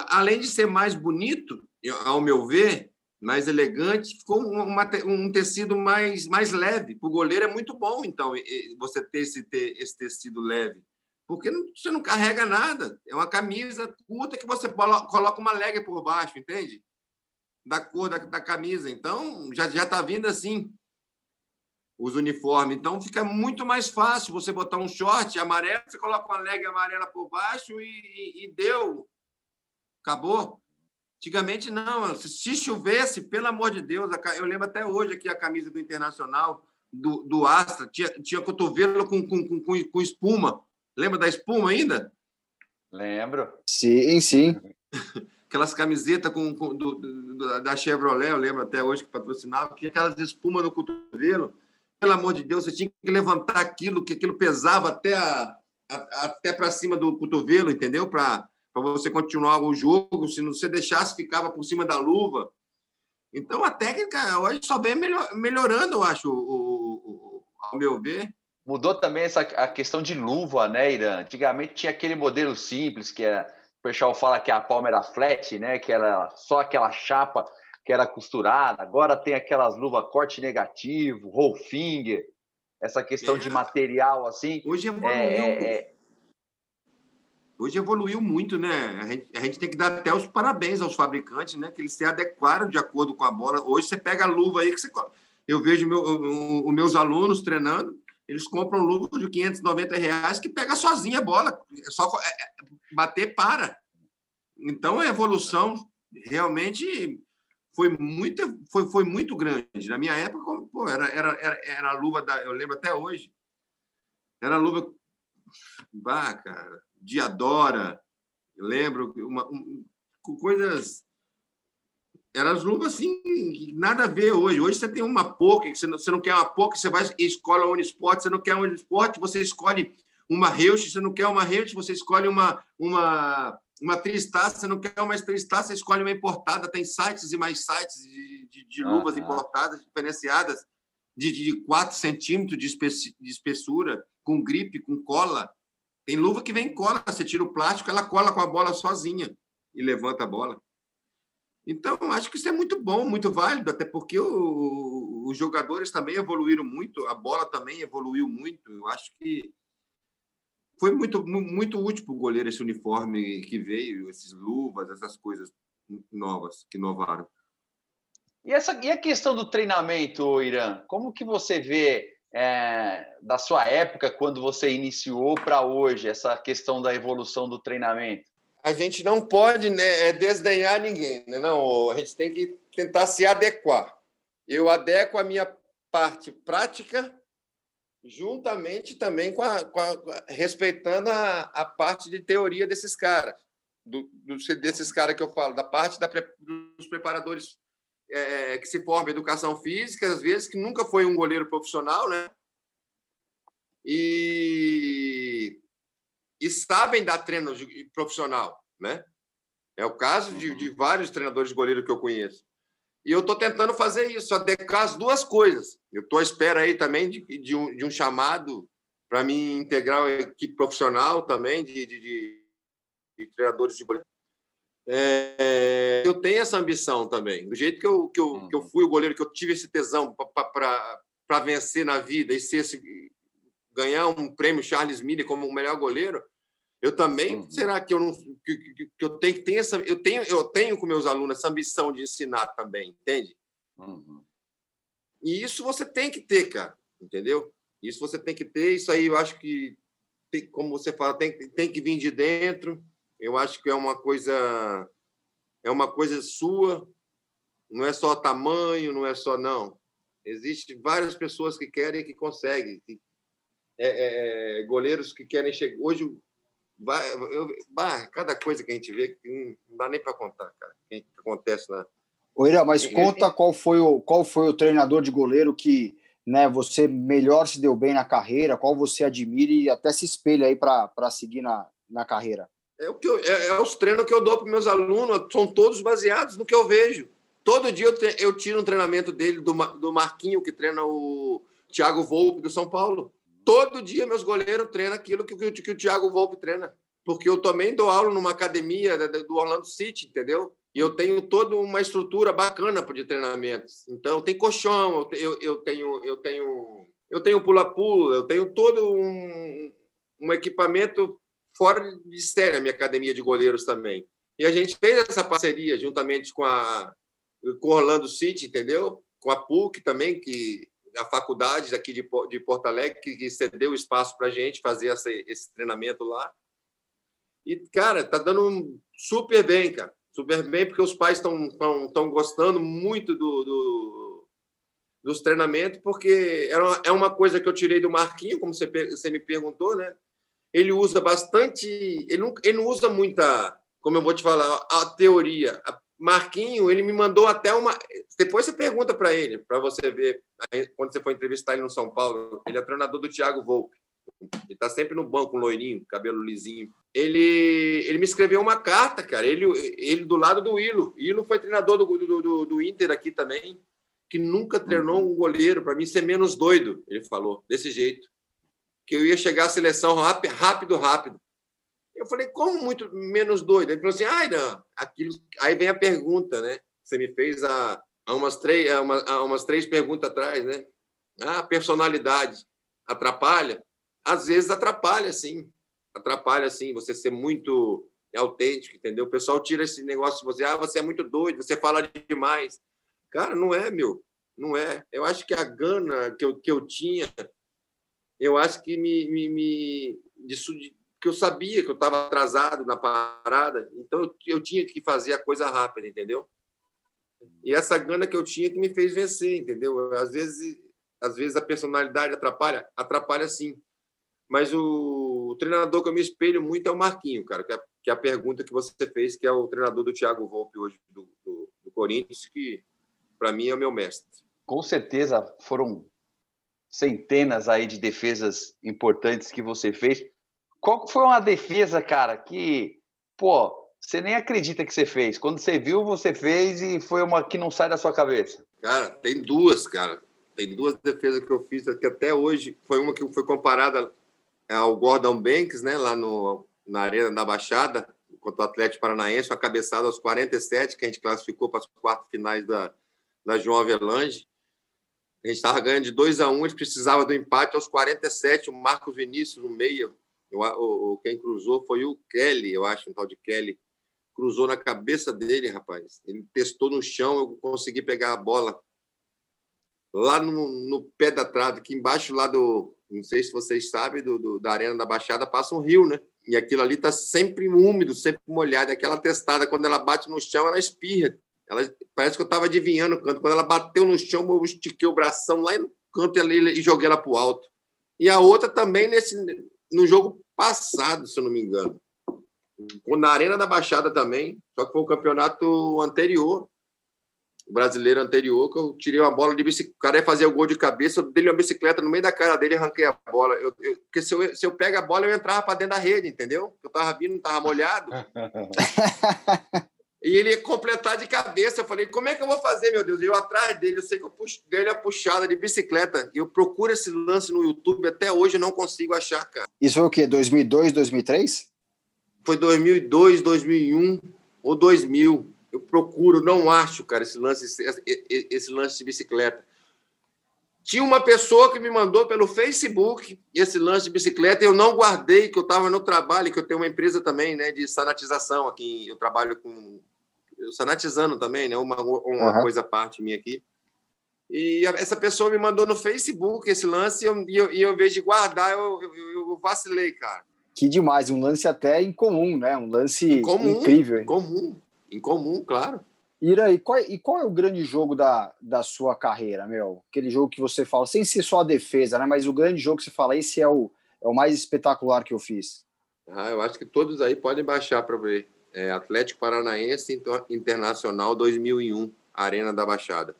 Além de ser mais bonito, ao meu ver, mais elegante, ficou uma, um tecido mais, mais leve. Para o goleiro é muito bom, então, você ter esse, ter esse tecido leve. Porque não, você não carrega nada. É uma camisa curta que você coloca uma leg por baixo, entende? Da cor da, da camisa. Então, já está vindo assim os uniformes. Então, fica muito mais fácil você botar um short amarelo, você coloca uma leg amarela por baixo e, e, e deu. Acabou. Antigamente, não. Se chovesse, pelo amor de Deus, eu lembro até hoje aqui a camisa do Internacional, do, do Astra, tinha, tinha cotovelo com, com, com, com espuma. Lembra da espuma ainda? Lembro. Sim, sim. Aquelas camisetas com, com do, do, da Chevrolet, eu lembro até hoje que patrocinava, tinha aquelas espumas no cotovelo. Pelo amor de Deus, você tinha que levantar aquilo, que aquilo pesava até, a, a até para cima do cotovelo, entendeu? Para para você continuar o jogo. Se você deixasse, ficava por cima da luva. Então, a técnica hoje só vem melhorando, eu acho, o, o, ao meu ver. Mudou também essa, a questão de luva, né, Irã? Antigamente tinha aquele modelo simples, que era, o pessoal fala que a palma era flat, né? Que era só aquela chapa que era costurada. Agora tem aquelas luvas corte negativo, roll finger, essa questão é. de material assim. Hoje é, é, é Hoje evoluiu muito, né? A gente, a gente, tem que dar até os parabéns aos fabricantes, né? Que eles se adequaram de acordo com a bola. Hoje você pega a luva aí que você. Eu vejo meu, os meus alunos treinando, eles compram luva de 590 reais que pega sozinha a bola. É só é, é, bater para. Então a evolução realmente foi muito, foi, foi muito grande. Na minha época, pô, era, era, era, era a luva da. Eu lembro até hoje. Era a luva. Bah, cara Diadora, lembro, uma, um, coisas. Eram as luvas assim, nada a ver hoje. Hoje você tem uma POC, você não, você não quer uma POC, você vai escolhe a Unisport, você não quer uma Unisport, você escolhe uma Reusch, você não quer uma Reusch, você escolhe uma, uma, uma Tristar, você não quer uma Tristar, você escolhe uma importada. Tem sites e mais sites de, de, de luvas uhum. importadas, diferenciadas, de, de 4 centímetros de espessura, com gripe, com cola. Tem luva que vem cola, você tira o plástico, ela cola com a bola sozinha e levanta a bola. Então, acho que isso é muito bom, muito válido, até porque o, os jogadores também evoluíram muito, a bola também evoluiu muito. Eu acho que foi muito, muito útil para o goleiro esse uniforme que veio, esses luvas, essas coisas novas que inovaram. E, essa, e a questão do treinamento, Irã? Como que você vê é, da sua época, quando você iniciou, para hoje, essa questão da evolução do treinamento? A gente não pode né, é, desdenhar ninguém, né? não. A gente tem que tentar se adequar. Eu adequo a minha parte prática juntamente também com a, com a respeitando a, a, parte de teoria desses caras, do, do, desses caras que eu falo, da parte da, dos preparadores é, que se forma em educação física, às vezes, que nunca foi um goleiro profissional, né? E, e sabem dar treino profissional, né? É o caso de, de vários treinadores de goleiro que eu conheço. E eu estou tentando fazer isso, adequar as duas coisas. Eu estou à espera aí também de, de, um, de um chamado para mim integrar a equipe profissional também de, de, de treinadores de goleiro é, eu tenho essa ambição também. Do jeito que eu, que eu, uhum. que eu fui o goleiro, que eu tive esse tesão para vencer na vida e ser esse, ganhar um prêmio Charles Miller como o melhor goleiro, eu também, uhum. será que eu não que, que, que, eu tenho que ter essa eu tenho eu tenho com meus alunos essa ambição de ensinar também, entende? Uhum. E isso você tem que ter, cara, entendeu? Isso você tem que ter, isso aí eu acho que tem, como você fala, tem, tem que vir de dentro. Eu acho que é uma coisa é uma coisa sua, não é só tamanho, não é só não. Existem várias pessoas que querem e que conseguem. É, é, é, goleiros que querem chegar. Hoje, vai, eu, bah, cada coisa que a gente vê, não dá nem para contar, cara. O que acontece lá. Oira, mas conta qual foi, o, qual foi o treinador de goleiro que né, você melhor se deu bem na carreira, qual você admira e até se espelha aí para seguir na, na carreira. É, o que eu, é, é os treinos que eu dou para meus alunos, são todos baseados no que eu vejo. Todo dia eu, eu tiro um treinamento dele, do, do Marquinho, que treina o Thiago Volpe do São Paulo. Todo dia meus goleiros treinam aquilo que, que, que o Thiago Volpe treina. Porque eu também dou aula numa academia do Orlando City, entendeu? E eu tenho toda uma estrutura bacana de treinamentos. Então, tem colchão, eu, eu tenho eu tenho eu tenho pula-pula, eu tenho todo um, um equipamento fora de série, a minha academia de goleiros também. E a gente fez essa parceria juntamente com a com Orlando City, entendeu? Com a PUC também, que a faculdade aqui de, de Porto Alegre, que, cedeu espaço para a gente fazer essa, esse treinamento lá. E, cara, tá dando super bem, cara. Super bem, porque os pais estão tão, gostando muito do, do, dos treinamentos, porque é uma, é uma coisa que eu tirei do Marquinho, como você, você me perguntou, né? Ele usa bastante. Ele não, ele não usa muita, como eu vou te falar, a teoria. Marquinho, ele me mandou até uma. Depois você pergunta para ele, para você ver, quando você for entrevistar ele no São Paulo. Ele é treinador do Thiago Volpe. Ele está sempre no banco, loirinho, cabelo lisinho. Ele, ele me escreveu uma carta, cara. Ele, ele do lado do Ilo. Ilo foi treinador do, do, do, do Inter aqui também, que nunca treinou um goleiro. Para mim, ser menos doido, ele falou, desse jeito. Que eu ia chegar à seleção rápido, rápido. Eu falei, como muito menos doido? Ele falou assim, ai, não, aquilo... Aí vem a pergunta, né? Você me fez há, há, umas, três, há, uma, há umas três perguntas atrás, né? Ah, personalidade atrapalha? Às vezes atrapalha, sim. Atrapalha, sim, você ser muito autêntico, entendeu? O pessoal tira esse negócio de você, ah, você é muito doido, você fala demais. Cara, não é, meu. Não é. Eu acho que a gana que eu, que eu tinha, eu acho que me, me, me disso, que eu sabia que eu estava atrasado na parada, então eu, eu, tinha que fazer a coisa rápida, entendeu? E essa gana que eu tinha que me fez vencer, entendeu? Às vezes, às vezes a personalidade atrapalha, atrapalha sim. Mas o, o treinador que eu me espelho muito é o Marquinho, cara, que é, que é a pergunta que você fez, que é o treinador do Thiago Volpe hoje do, do, do Corinthians, que para mim é o meu mestre. Com certeza foram centenas aí de defesas importantes que você fez. Qual foi uma defesa, cara, que, pô, você nem acredita que você fez? Quando você viu, você fez e foi uma que não sai da sua cabeça? Cara, tem duas, cara. Tem duas defesas que eu fiz que até hoje foi uma que foi comparada ao Gordon Banks, né, lá no, na Arena da Baixada, contra o Atlético Paranaense, uma cabeçada aos 47, que a gente classificou para as quartas finais da, da João Avelange. A gente estava ganhando de 2 a 1 um, eles precisavam do empate aos 47, o Marcos Vinícius no meio, eu, o, quem cruzou foi o Kelly, eu acho, um tal de Kelly. Cruzou na cabeça dele, rapaz. Ele testou no chão, eu consegui pegar a bola lá no, no pé da trave, aqui embaixo lá do. Não sei se vocês sabem, do, do da Arena da Baixada passa um rio, né? E aquilo ali está sempre úmido, sempre molhado. Aquela testada, quando ela bate no chão, ela espirra. Ela, parece que eu estava adivinhando o canto. Quando ela bateu no chão, eu estiquei o bração lá no canto e joguei ela para o alto. E a outra também nesse, no jogo passado, se eu não me engano. Na Arena da Baixada também, só que foi o campeonato anterior, o brasileiro anterior, que eu tirei uma bola de bicicleta. O cara ia fazer o gol de cabeça, eu dei uma bicicleta no meio da cara dele e arranquei a bola. Eu, eu, porque se eu, se eu pego a bola, eu entrava para dentro da rede, entendeu? Eu tava vindo, tava molhado. e ele ia completar de cabeça. Eu falei, como é que eu vou fazer, meu Deus? E eu atrás dele, eu sei que eu puxo, dele a puxada de bicicleta. E eu procuro esse lance no YouTube, até hoje eu não consigo achar, cara. Isso foi o quê? 2002, 2003? Foi 2002, 2001 ou 2000. Eu procuro, não acho, cara, esse lance, esse, esse lance de bicicleta. Tinha uma pessoa que me mandou pelo Facebook esse lance de bicicleta e eu não guardei, que eu estava no trabalho, que eu tenho uma empresa também, né, de sanatização aqui. Eu trabalho com. sanatizando também, né? Uma, uma uhum. coisa à parte minha aqui. E essa pessoa me mandou no Facebook esse lance e eu, e eu, e eu em vez de guardar, eu, eu, eu, vacilei, cara. Que demais, um lance até incomum, né? Um lance incomum, incrível. Incomum, incomum, claro. Ira, e qual, e qual é o grande jogo da, da sua carreira, meu? Aquele jogo que você fala, sem ser só a defesa, né? Mas o grande jogo que você fala, esse é o, é o mais espetacular que eu fiz. Ah, eu acho que todos aí podem baixar para ver. É Atlético Paranaense Internacional 2001, Arena da Baixada.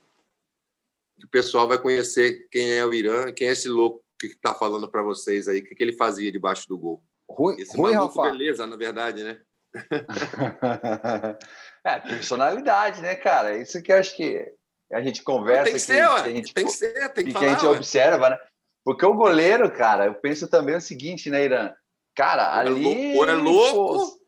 O pessoal vai conhecer quem é o Irã, quem é esse louco que está falando para vocês aí, o que, que ele fazia debaixo do gol. Rui, esse Rui maluco, Rafa. beleza, na verdade, né? é, personalidade, né, cara? Isso que eu acho que a gente conversa. Tem que ser, que, a gente, tem que ser, tem que, falar, que a gente ué. observa, né? Porque o goleiro, cara, eu penso também o seguinte, né, Irã? Cara, ali. É ou é louco.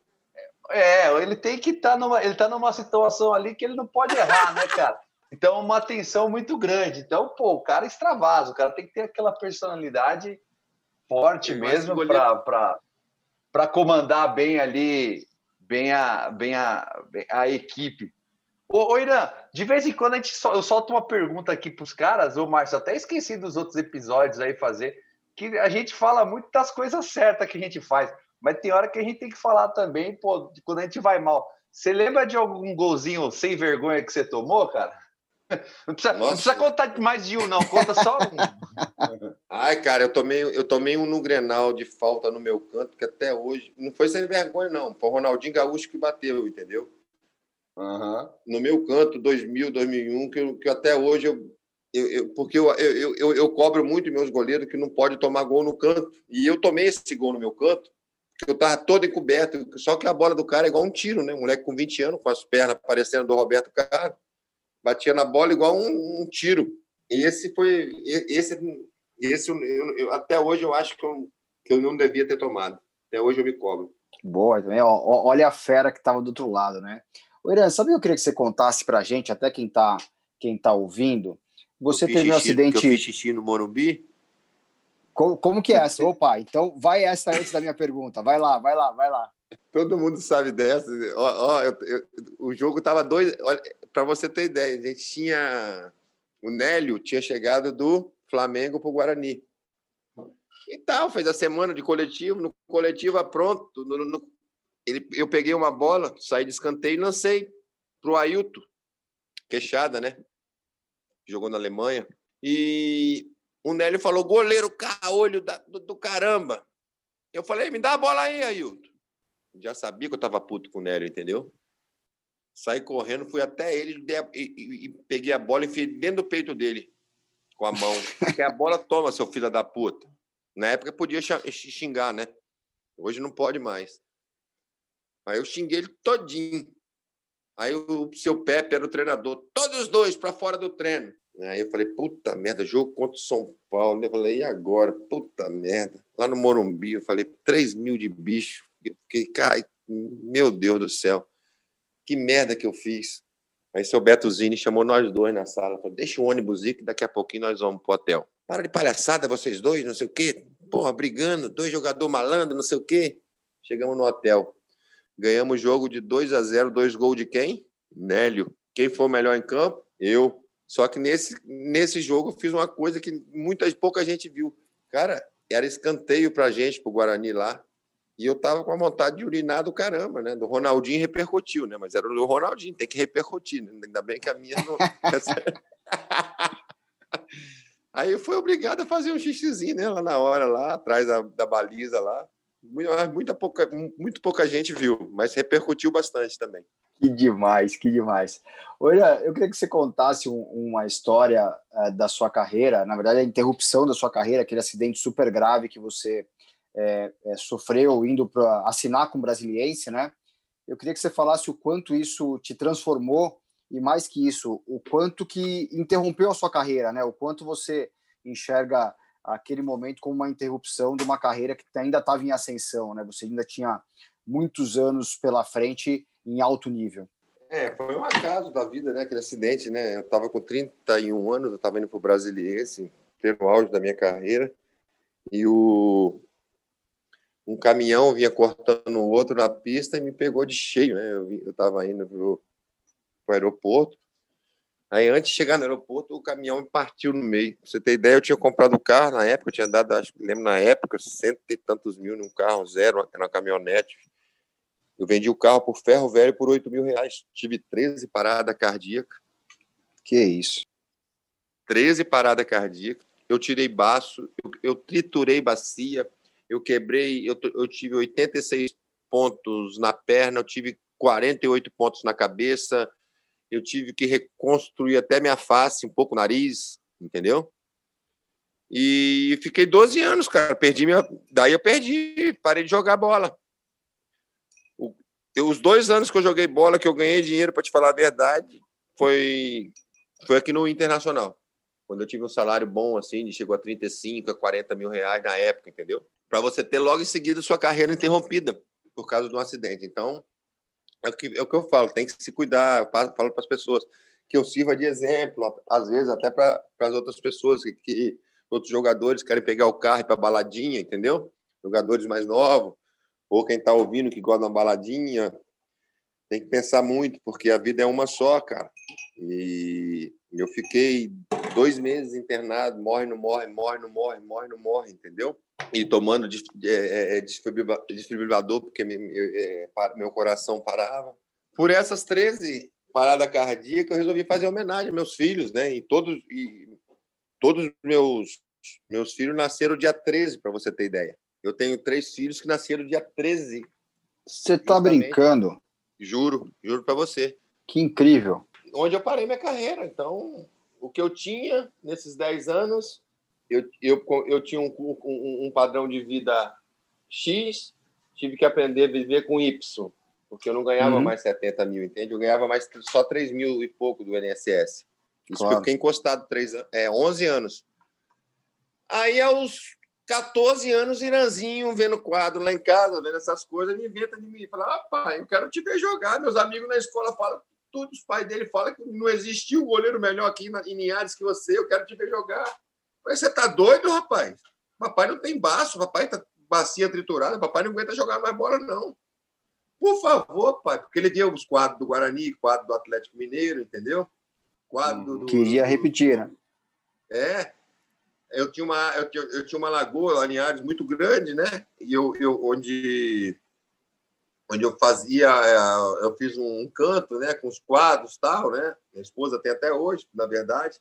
é, ele tem que estar tá numa. Ele tá numa situação ali que ele não pode errar, né, cara? Então, uma tensão muito grande. Então, pô, o cara extravasa, o cara tem que ter aquela personalidade forte mesmo para comandar bem ali bem a, bem a, bem a equipe. Ô, ô, Irã, de vez em quando a gente sol, eu solto uma pergunta aqui para os caras, ô Márcio, até esqueci dos outros episódios aí fazer, que a gente fala muito das coisas certas que a gente faz, mas tem hora que a gente tem que falar também, pô, quando a gente vai mal. Você lembra de algum golzinho sem vergonha que você tomou, cara? Não precisa, não precisa, contar mais de um, não. Conta só um. Ai, cara, eu tomei, eu tomei um no Grenal de falta no meu canto, que até hoje. Não foi sem vergonha, não. Foi o Ronaldinho Gaúcho que bateu, entendeu? Uhum. No meu canto, 2000, 2001, que, eu, que até hoje eu. eu, eu porque eu, eu, eu, eu cobro muito meus goleiros que não pode tomar gol no canto. E eu tomei esse gol no meu canto, que eu tava todo encoberto. Só que a bola do cara é igual um tiro, né? Um moleque com 20 anos, com as pernas parecendo do Roberto Carlos batia na bola igual um, um tiro. E esse foi esse esse eu, eu, até hoje eu acho que eu, que eu não devia ter tomado. Até hoje eu me cobro. Boa, também. Ó, olha a fera que estava do outro lado, né? O Irã, sabe o que eu queria que você contasse para a gente, até quem está quem tá ouvindo? Você teve um acidente. Eu fiz xixi no Morumbi? Como, como que é essa? Opa, então vai essa antes da minha pergunta. Vai lá, vai lá, vai lá. Todo mundo sabe dessa. Ó, ó eu, eu, o jogo tava dois. Para você ter ideia, a gente tinha. O Nélio tinha chegado do Flamengo para o Guarani. E tal, fez a semana de coletivo. No coletivo, pronto. No, no, ele, eu peguei uma bola, saí de escanteio e lancei para o Ailton. Queixada, né? Jogou na Alemanha. E o Nélio falou: goleiro, caolho do, do caramba. Eu falei: me dá a bola aí, Ailton já sabia que eu estava puto com o Nélio, entendeu? Saí correndo, fui até ele e, e, e peguei a bola e enfiei dentro do peito dele com a mão. Porque a bola toma, seu filho da puta. Na época podia xingar, né? Hoje não pode mais. Aí eu xinguei ele todinho. Aí o seu Pepe era o treinador, todos os dois para fora do treino. Aí eu falei, puta merda, jogo contra o São Paulo. Eu falei, e agora? Puta merda. Lá no Morumbi, eu falei, 3 mil de bicho. Eu fiquei, cara, meu Deus do céu, que merda que eu fiz. Aí seu Beto Zini chamou nós dois na sala, falou, deixa o ônibus ir que daqui a pouquinho nós vamos pro hotel. Para de palhaçada vocês dois, não sei o quê. Porra, brigando, dois jogadores malandro, não sei o quê. Chegamos no hotel. Ganhamos o jogo de 2 a 0 dois gols de quem? Nélio. Quem foi o melhor em campo? Eu. Só que nesse, nesse jogo eu fiz uma coisa que muita, pouca gente viu. Cara, era escanteio pra gente, pro Guarani lá. E eu tava com a vontade de urinar do caramba, né? Do Ronaldinho repercutiu, né? Mas era do Ronaldinho, tem que repercutir. Né? Ainda bem que a minha não. Aí eu fui obrigado a fazer um xixizinho, né? Lá na hora, lá atrás da, da baliza lá. Muita pouca, muito pouca gente viu, mas repercutiu bastante também. Que demais, que demais. Olha, eu queria que você contasse um, uma história uh, da sua carreira, na verdade, a interrupção da sua carreira, aquele acidente super grave que você é, é, sofreu indo para assinar com o Brasiliense, né? Eu queria que você falasse o quanto isso te transformou e mais que isso, o quanto que interrompeu a sua carreira, né? O quanto você enxerga aquele momento como uma interrupção de uma carreira que ainda estava em ascensão, né? Você ainda tinha muitos anos pela frente em alto nível. É, foi um acaso da vida, né? Aquele acidente, né? Eu estava com 31 anos, eu estava indo para o Brasiliense, pleno auge da minha carreira, e o, um caminhão vinha cortando o outro na pista e me pegou de cheio, né? Eu estava indo para o aeroporto, Aí, antes de chegar no aeroporto, o caminhão me partiu no meio. Pra você ter ideia, eu tinha comprado o carro na época, eu tinha dado, acho que lembro na época, cento e tantos mil num carro zero, uma caminhonete. Eu vendi o carro por ferro velho por oito mil reais. Tive 13 paradas cardíacas. Que isso? 13 paradas cardíacas. Eu tirei baço, eu, eu triturei bacia, eu quebrei, eu, eu tive 86 pontos na perna, eu tive 48 pontos na cabeça, eu tive que reconstruir até minha face, um pouco o nariz, entendeu? E fiquei 12 anos, cara. Perdi minha. Daí eu perdi, parei de jogar bola. O... Os dois anos que eu joguei bola, que eu ganhei dinheiro, para te falar a verdade, foi, foi aqui no Internacional. Quando eu tive um salário bom, assim, chegou a 35, a 40 mil reais na época, entendeu? Para você ter logo em seguida sua carreira interrompida por causa de um acidente. Então, é o que, é o que eu falo, tem que se cuidar. Eu falo para as pessoas que eu sirva de exemplo, às vezes até para as outras pessoas que, que, outros jogadores querem pegar o carro para baladinha, entendeu? Jogadores mais novos, ou quem está ouvindo que gosta de uma baladinha, tem que pensar muito, porque a vida é uma só, cara. E eu fiquei dois meses internado, morre, não morre, morre, não morre, morre, não morre, entendeu? E tomando é, é, é, desfibrilador, porque meu coração parava. Por essas 13 paradas cardíacas, eu resolvi fazer homenagem aos meus filhos, né? E todos, e todos meus, meus filhos nasceram dia 13, para você ter ideia. Eu tenho três filhos que nasceram dia 13. Você tá brincando? Juro, juro para você. Que incrível. Onde eu parei minha carreira. Então, o que eu tinha nesses 10 anos, eu, eu, eu tinha um, um, um padrão de vida X, tive que aprender a viver com Y, porque eu não ganhava uhum. mais 70 mil, entende? Eu ganhava mais só 3 mil e pouco do INSS. Isso claro. eu fiquei encostado 3, é, 11 anos. Aí, aos 14 anos, Iranzinho, vendo quadro lá em casa, vendo essas coisas, me inventa de mim. Fala, ah, pai, eu quero te ver jogar. Meus amigos na escola falam, tudo, os pais dele falam que não existiu goleiro melhor aqui em Linhares que você, eu quero te ver jogar. Mas você tá doido, rapaz? Papai não tem baço, papai tá bacia triturada, papai não aguenta jogar mais bola, não. Por favor, pai, porque ele deu os quadros do Guarani, quadro do Atlético Mineiro, entendeu? Quadro do. Queria repetir, né? É, eu tinha uma, eu tinha, eu tinha uma lagoa, Linhares, muito grande, né? E eu, eu, onde, onde eu fazia, é, eu fiz um canto, né? Com os quadros tal, né? Minha esposa tem até hoje, na verdade.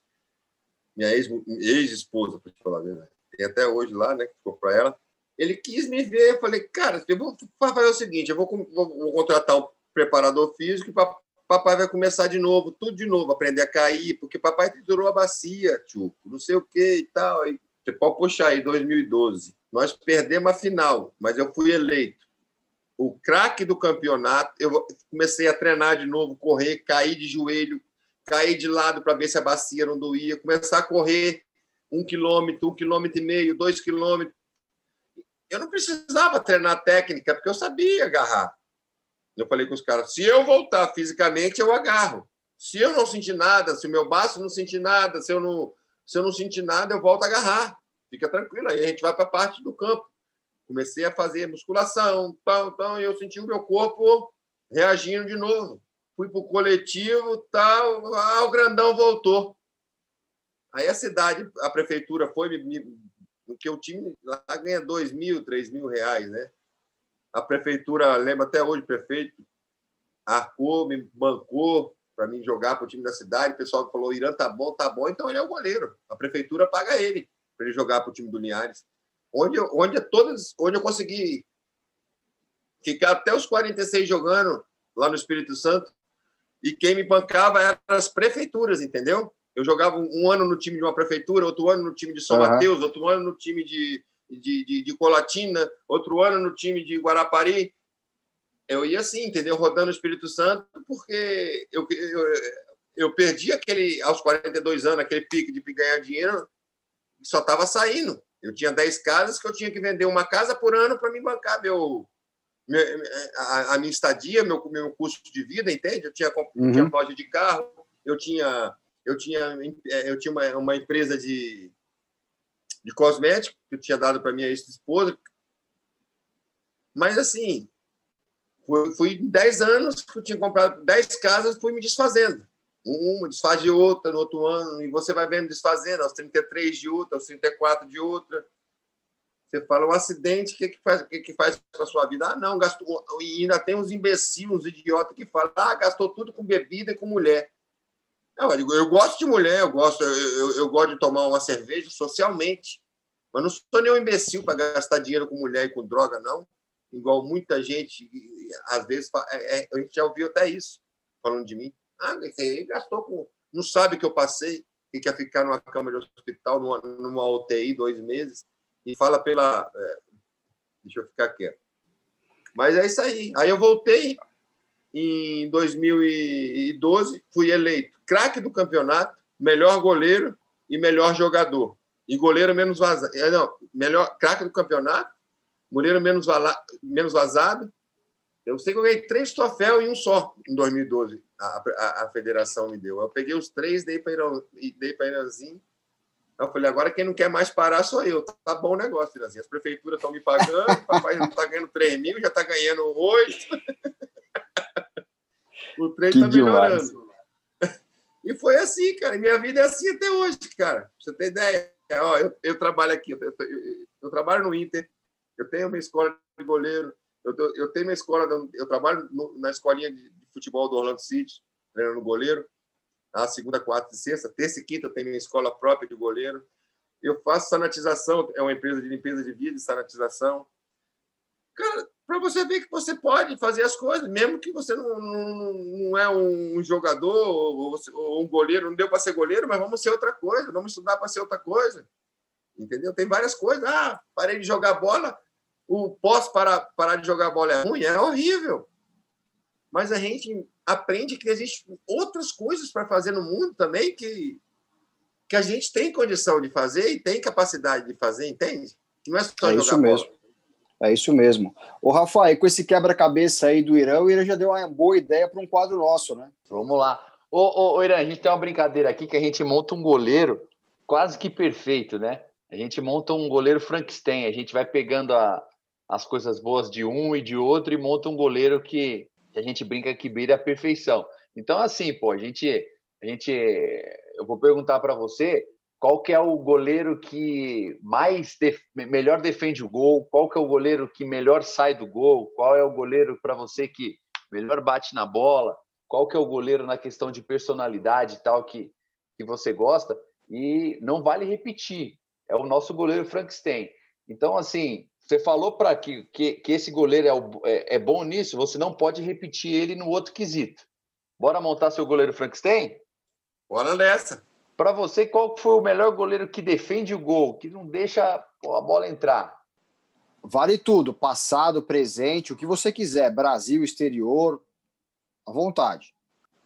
Minha ex-esposa, ex para te falar a verdade. Tem até hoje lá, né? Que ficou para ela. Ele quis me ver, eu falei, cara, eu vou fazer o seguinte, eu vou, vou, vou contratar um preparador físico para papai vai começar de novo, tudo de novo, aprender a cair, porque papai triturou a bacia, tio, não sei o que e tal. Aí, você pode puxar aí, 2012. Nós perdemos a final, mas eu fui eleito. O craque do campeonato, eu comecei a treinar de novo, correr, cair de joelho, cair de lado para ver se a bacia não doía, começar a correr um quilômetro, um quilômetro e meio, dois quilômetros. Eu não precisava treinar técnica, porque eu sabia agarrar. Eu falei com os caras: se eu voltar fisicamente, eu agarro. Se eu não sentir nada, se o meu baço não sentir nada, se eu não, se eu não sentir nada, eu volto a agarrar. Fica tranquilo. Aí a gente vai para a parte do campo. Comecei a fazer musculação, tal, tal, e eu senti o meu corpo reagindo de novo. Fui para o coletivo, tal, ah, o grandão voltou. Aí a cidade, a prefeitura foi, porque o time lá ganha dois mil, três mil reais, né? A prefeitura, lembra até hoje, prefeito arcou, me bancou para mim jogar para o time da cidade. O pessoal falou: Irã tá bom, tá bom, então ele é o goleiro. A prefeitura paga ele para ele jogar para o time do Linhares. Onde, onde, todas, onde eu consegui ficar até os 46 jogando lá no Espírito Santo. E quem me bancava eram as prefeituras, entendeu? Eu jogava um ano no time de uma prefeitura, outro ano no time de São uhum. Mateus, outro ano no time de, de, de, de Colatina, outro ano no time de Guarapari. Eu ia assim, entendeu? Rodando o Espírito Santo, porque eu, eu, eu perdi aquele, aos 42 anos, aquele pique de ganhar dinheiro, só estava saindo. Eu tinha 10 casas que eu tinha que vender uma casa por ano para me bancar meu, a, a, minha estadia, meu, meu custo de vida, entende? Eu tinha, uhum. tinha loja de carro, eu tinha, eu tinha, eu tinha uma, uma empresa de, de cosmético que eu tinha dado para minha ex-esposa. Mas, assim, fui, fui 10 anos que eu tinha comprado 10 casas fui me desfazendo. Uma desfaz de outra no outro ano, e você vai vendo desfazendo, aos 33 de outra, aos 34 de outra. Você fala um acidente, o que, que faz, que, que faz com a sua vida? Ah, não, gastou. E ainda tem uns imbecis, uns idiotas que falam, ah, gastou tudo com bebida e com mulher. Não, eu, digo, eu gosto de mulher, eu gosto, eu, eu, eu, gosto de tomar uma cerveja socialmente, mas não sou nenhum imbecil para gastar dinheiro com mulher e com droga, não. Igual muita gente, às vezes, é, é, a gente já ouviu até isso falando de mim. Ah, ele gastou com. Não sabe que eu passei, que quer ficar numa cama de hospital, numa, numa UTI, dois meses, e fala pela. É, deixa eu ficar quieto. Mas é isso aí. Aí eu voltei em 2012, fui eleito craque do campeonato, melhor goleiro e melhor jogador. E goleiro menos vazado. É, não, melhor craque do campeonato, goleiro menos, menos vazado. Eu sei que eu ganhei três troféus em um só, em 2012. A, a, a federação me deu. Eu peguei os três, dei para Iranzinho. Eu falei, agora quem não quer mais parar sou eu. Tá bom o negócio, Iranzinho. As prefeituras estão me pagando, papai não está ganhando 3 mil, já está ganhando 8. o trem está melhorando. E foi assim, cara. Minha vida é assim até hoje, cara. Pra você ter ideia. Ó, eu, eu trabalho aqui, eu, eu, eu, trabalho no Inter, eu tenho uma escola de goleiro, eu, eu tenho uma escola, eu trabalho no, na escolinha de, de, futebol do Orlando City, treinando goleiro, a segunda, quarta e sexta, terça e quinta eu tenho minha escola própria de goleiro. Eu faço sanatização, é uma empresa de limpeza de vida e sanatização. Cara, para você ver que você pode fazer as coisas, mesmo que você não, não, não é um jogador ou, ou, um goleiro, não deu para ser goleiro, mas vamos ser outra coisa, vamos estudar para ser outra coisa. Entendeu? Tem várias coisas. Ah, parei de jogar bola, o posso parar, parar de jogar bola é ruim, é horrível. Mas a gente aprende que existem outras coisas para fazer no mundo também que, que a gente tem condição de fazer e tem capacidade de fazer, entende? não é só é jogar isso bola. mesmo. É isso mesmo. O Rafael, com esse quebra-cabeça aí do Irã, o Irã já deu uma boa ideia para um quadro nosso, né? Vamos lá. Ô, ô, ô, Irã, a gente tem uma brincadeira aqui que a gente monta um goleiro quase que perfeito, né? A gente monta um goleiro Frankenstein, a gente vai pegando a, as coisas boas de um e de outro e monta um goleiro que, que a gente brinca que beira a perfeição. Então, assim, pô, a gente, a gente eu vou perguntar para você qual que é o goleiro que mais def... melhor defende o gol, qual que é o goleiro que melhor sai do gol, qual é o goleiro para você que melhor bate na bola, qual que é o goleiro na questão de personalidade e tal que, que você gosta, e não vale repetir, é o nosso goleiro Frankenstein. Então, assim, você falou para que, que, que, esse goleiro é, o, é, é bom nisso, você não pode repetir ele no outro quesito. Bora montar seu goleiro Frankenstein? Bora nessa. Para você, qual foi o melhor goleiro que defende o gol, que não deixa pô, a bola entrar? Vale tudo, passado, presente, o que você quiser, Brasil, exterior, à vontade.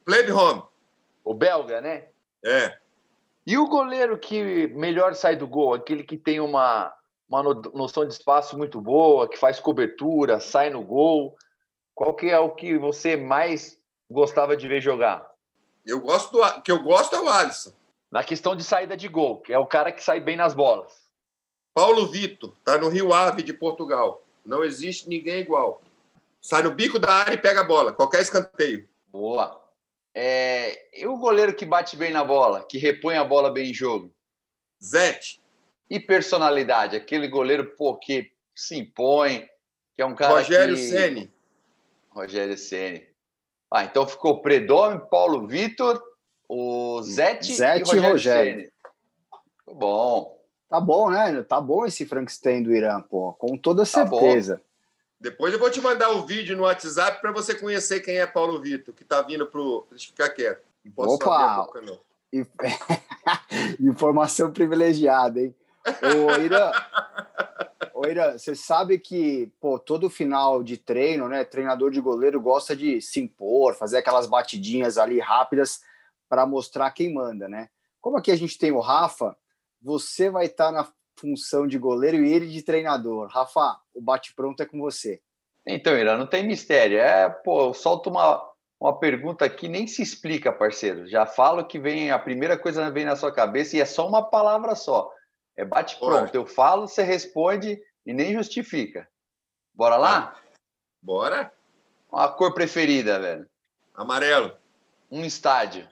Plebe Home. O belga, né? É. E o goleiro que melhor sai do gol, aquele que tem uma, uma noção de espaço muito boa, que faz cobertura, sai no gol. Qual que é o que você mais gostava de ver jogar? Eu gosto do que eu gosto é o Alisson na questão de saída de gol, que é o cara que sai bem nas bolas. Paulo Vitor, está no Rio Ave de Portugal. Não existe ninguém igual. Sai no bico da área e pega a bola, qualquer escanteio. Boa. É... E o goleiro que bate bem na bola, que repõe a bola bem em jogo? Zete. E personalidade, aquele goleiro pô, que se impõe, que é um cara Rogério que... Ceni. Rogério Ceni. Ah, então ficou Predome, Paulo Vitor, o Zete, Zete e Rogério. Rogério. Bom. Tá bom, né? Tá bom esse Frankenstein do Irã, pô, com toda tá certeza. Tá Depois eu vou te mandar o um vídeo no WhatsApp para você conhecer quem é Paulo Vitor, que tá vindo pro. Deixa eu ficar quieto. Não posso Opa! Boca, não. Informação privilegiada, hein? Ô, Irã, ô, Irã, você sabe que pô, todo final de treino, né? Treinador de goleiro gosta de se impor, fazer aquelas batidinhas ali rápidas para mostrar quem manda, né? Como aqui a gente tem o Rafa, você vai estar tá na função de goleiro e ele de treinador. Rafa, o bate-pronto é com você. Então, Irã, não tem mistério. É, pô, solta uma, uma pergunta que nem se explica, parceiro. Já falo que vem a primeira coisa vem na sua cabeça e é só uma palavra só. É bate pronto. Eu falo, você responde e nem justifica. Bora lá? Bora. Uma cor preferida, velho. Amarelo. Um estádio.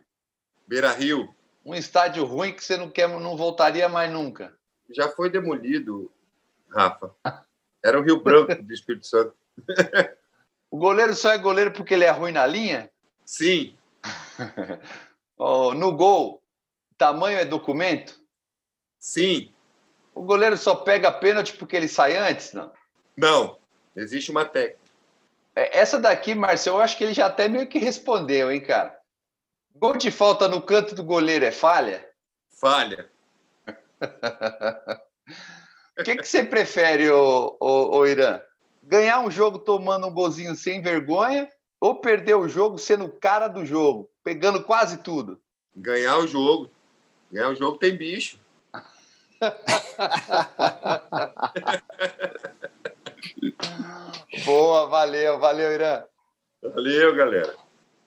Beira Rio. Um estádio ruim que você não quer, não voltaria mais nunca. Já foi demolido, Rafa. Era o Rio Branco do Espírito Santo. o goleiro só é goleiro porque ele é ruim na linha? Sim. oh, no gol, tamanho é documento? Sim. O goleiro só pega pênalti porque ele sai antes, não? Não. Existe uma técnica. É, essa daqui, Marcelo, eu acho que ele já até meio que respondeu, hein, cara? Gol de falta no canto do goleiro é falha? Falha. O que, que você prefere, ô, ô, ô, Irã? Ganhar um jogo tomando um golzinho sem vergonha ou perder o jogo sendo o cara do jogo, pegando quase tudo? Ganhar o jogo. Ganhar o jogo tem bicho. Boa, valeu, valeu, Irã. Valeu, galera.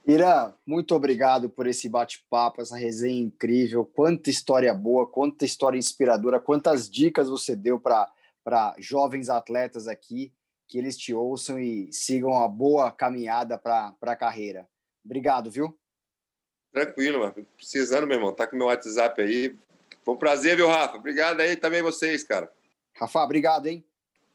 Irã, muito obrigado por esse bate-papo, essa resenha incrível. Quanta história boa, quanta história inspiradora, quantas dicas você deu para jovens atletas aqui, que eles te ouçam e sigam a boa caminhada para a carreira. Obrigado, viu? Tranquilo, mano. Precisando, meu irmão. Tá com meu WhatsApp aí. Foi um prazer, viu, Rafa? Obrigado aí também vocês, cara. Rafa, obrigado, hein?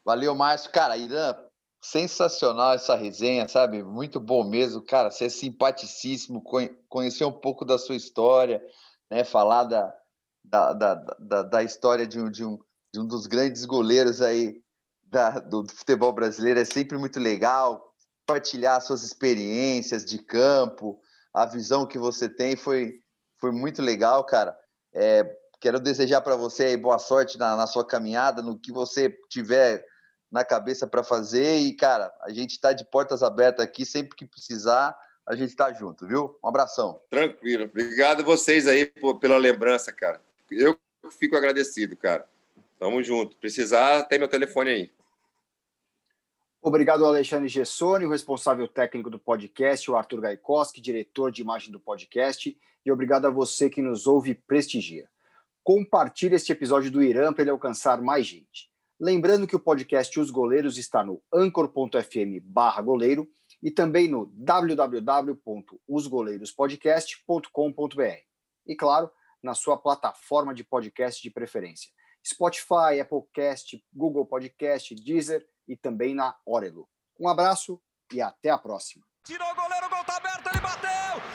Valeu, Márcio. Cara, Irã, sensacional essa resenha, sabe? Muito bom mesmo, cara. Você é simpaticíssimo, conhecer um pouco da sua história, né? Falar da, da, da, da, da história de um, de, um, de um dos grandes goleiros aí da, do futebol brasileiro é sempre muito legal. Compartilhar suas experiências de campo, a visão que você tem foi, foi muito legal, cara. É, quero desejar para você aí boa sorte na, na sua caminhada, no que você tiver na cabeça para fazer. E, cara, a gente está de portas abertas aqui, sempre que precisar, a gente está junto, viu? Um abração. Tranquilo. Obrigado a vocês aí por, pela lembrança, cara. Eu fico agradecido, cara. Tamo junto. Precisar, tem meu telefone aí. Obrigado ao Alexandre Gessoni, o responsável técnico do podcast, o Arthur Gaikoski, diretor de imagem do podcast, e obrigado a você que nos ouve e prestigia. Compartilhe este episódio do Irã para ele alcançar mais gente. Lembrando que o podcast Os Goleiros está no anchor.fm goleiro e também no www.osgoleirospodcast.com.br. E claro, na sua plataforma de podcast de preferência. Spotify, Applecast, Google Podcast, Deezer e também na Orelo. Um abraço e até a próxima. Tirou o goleiro, o gol tá aberto, ele bateu!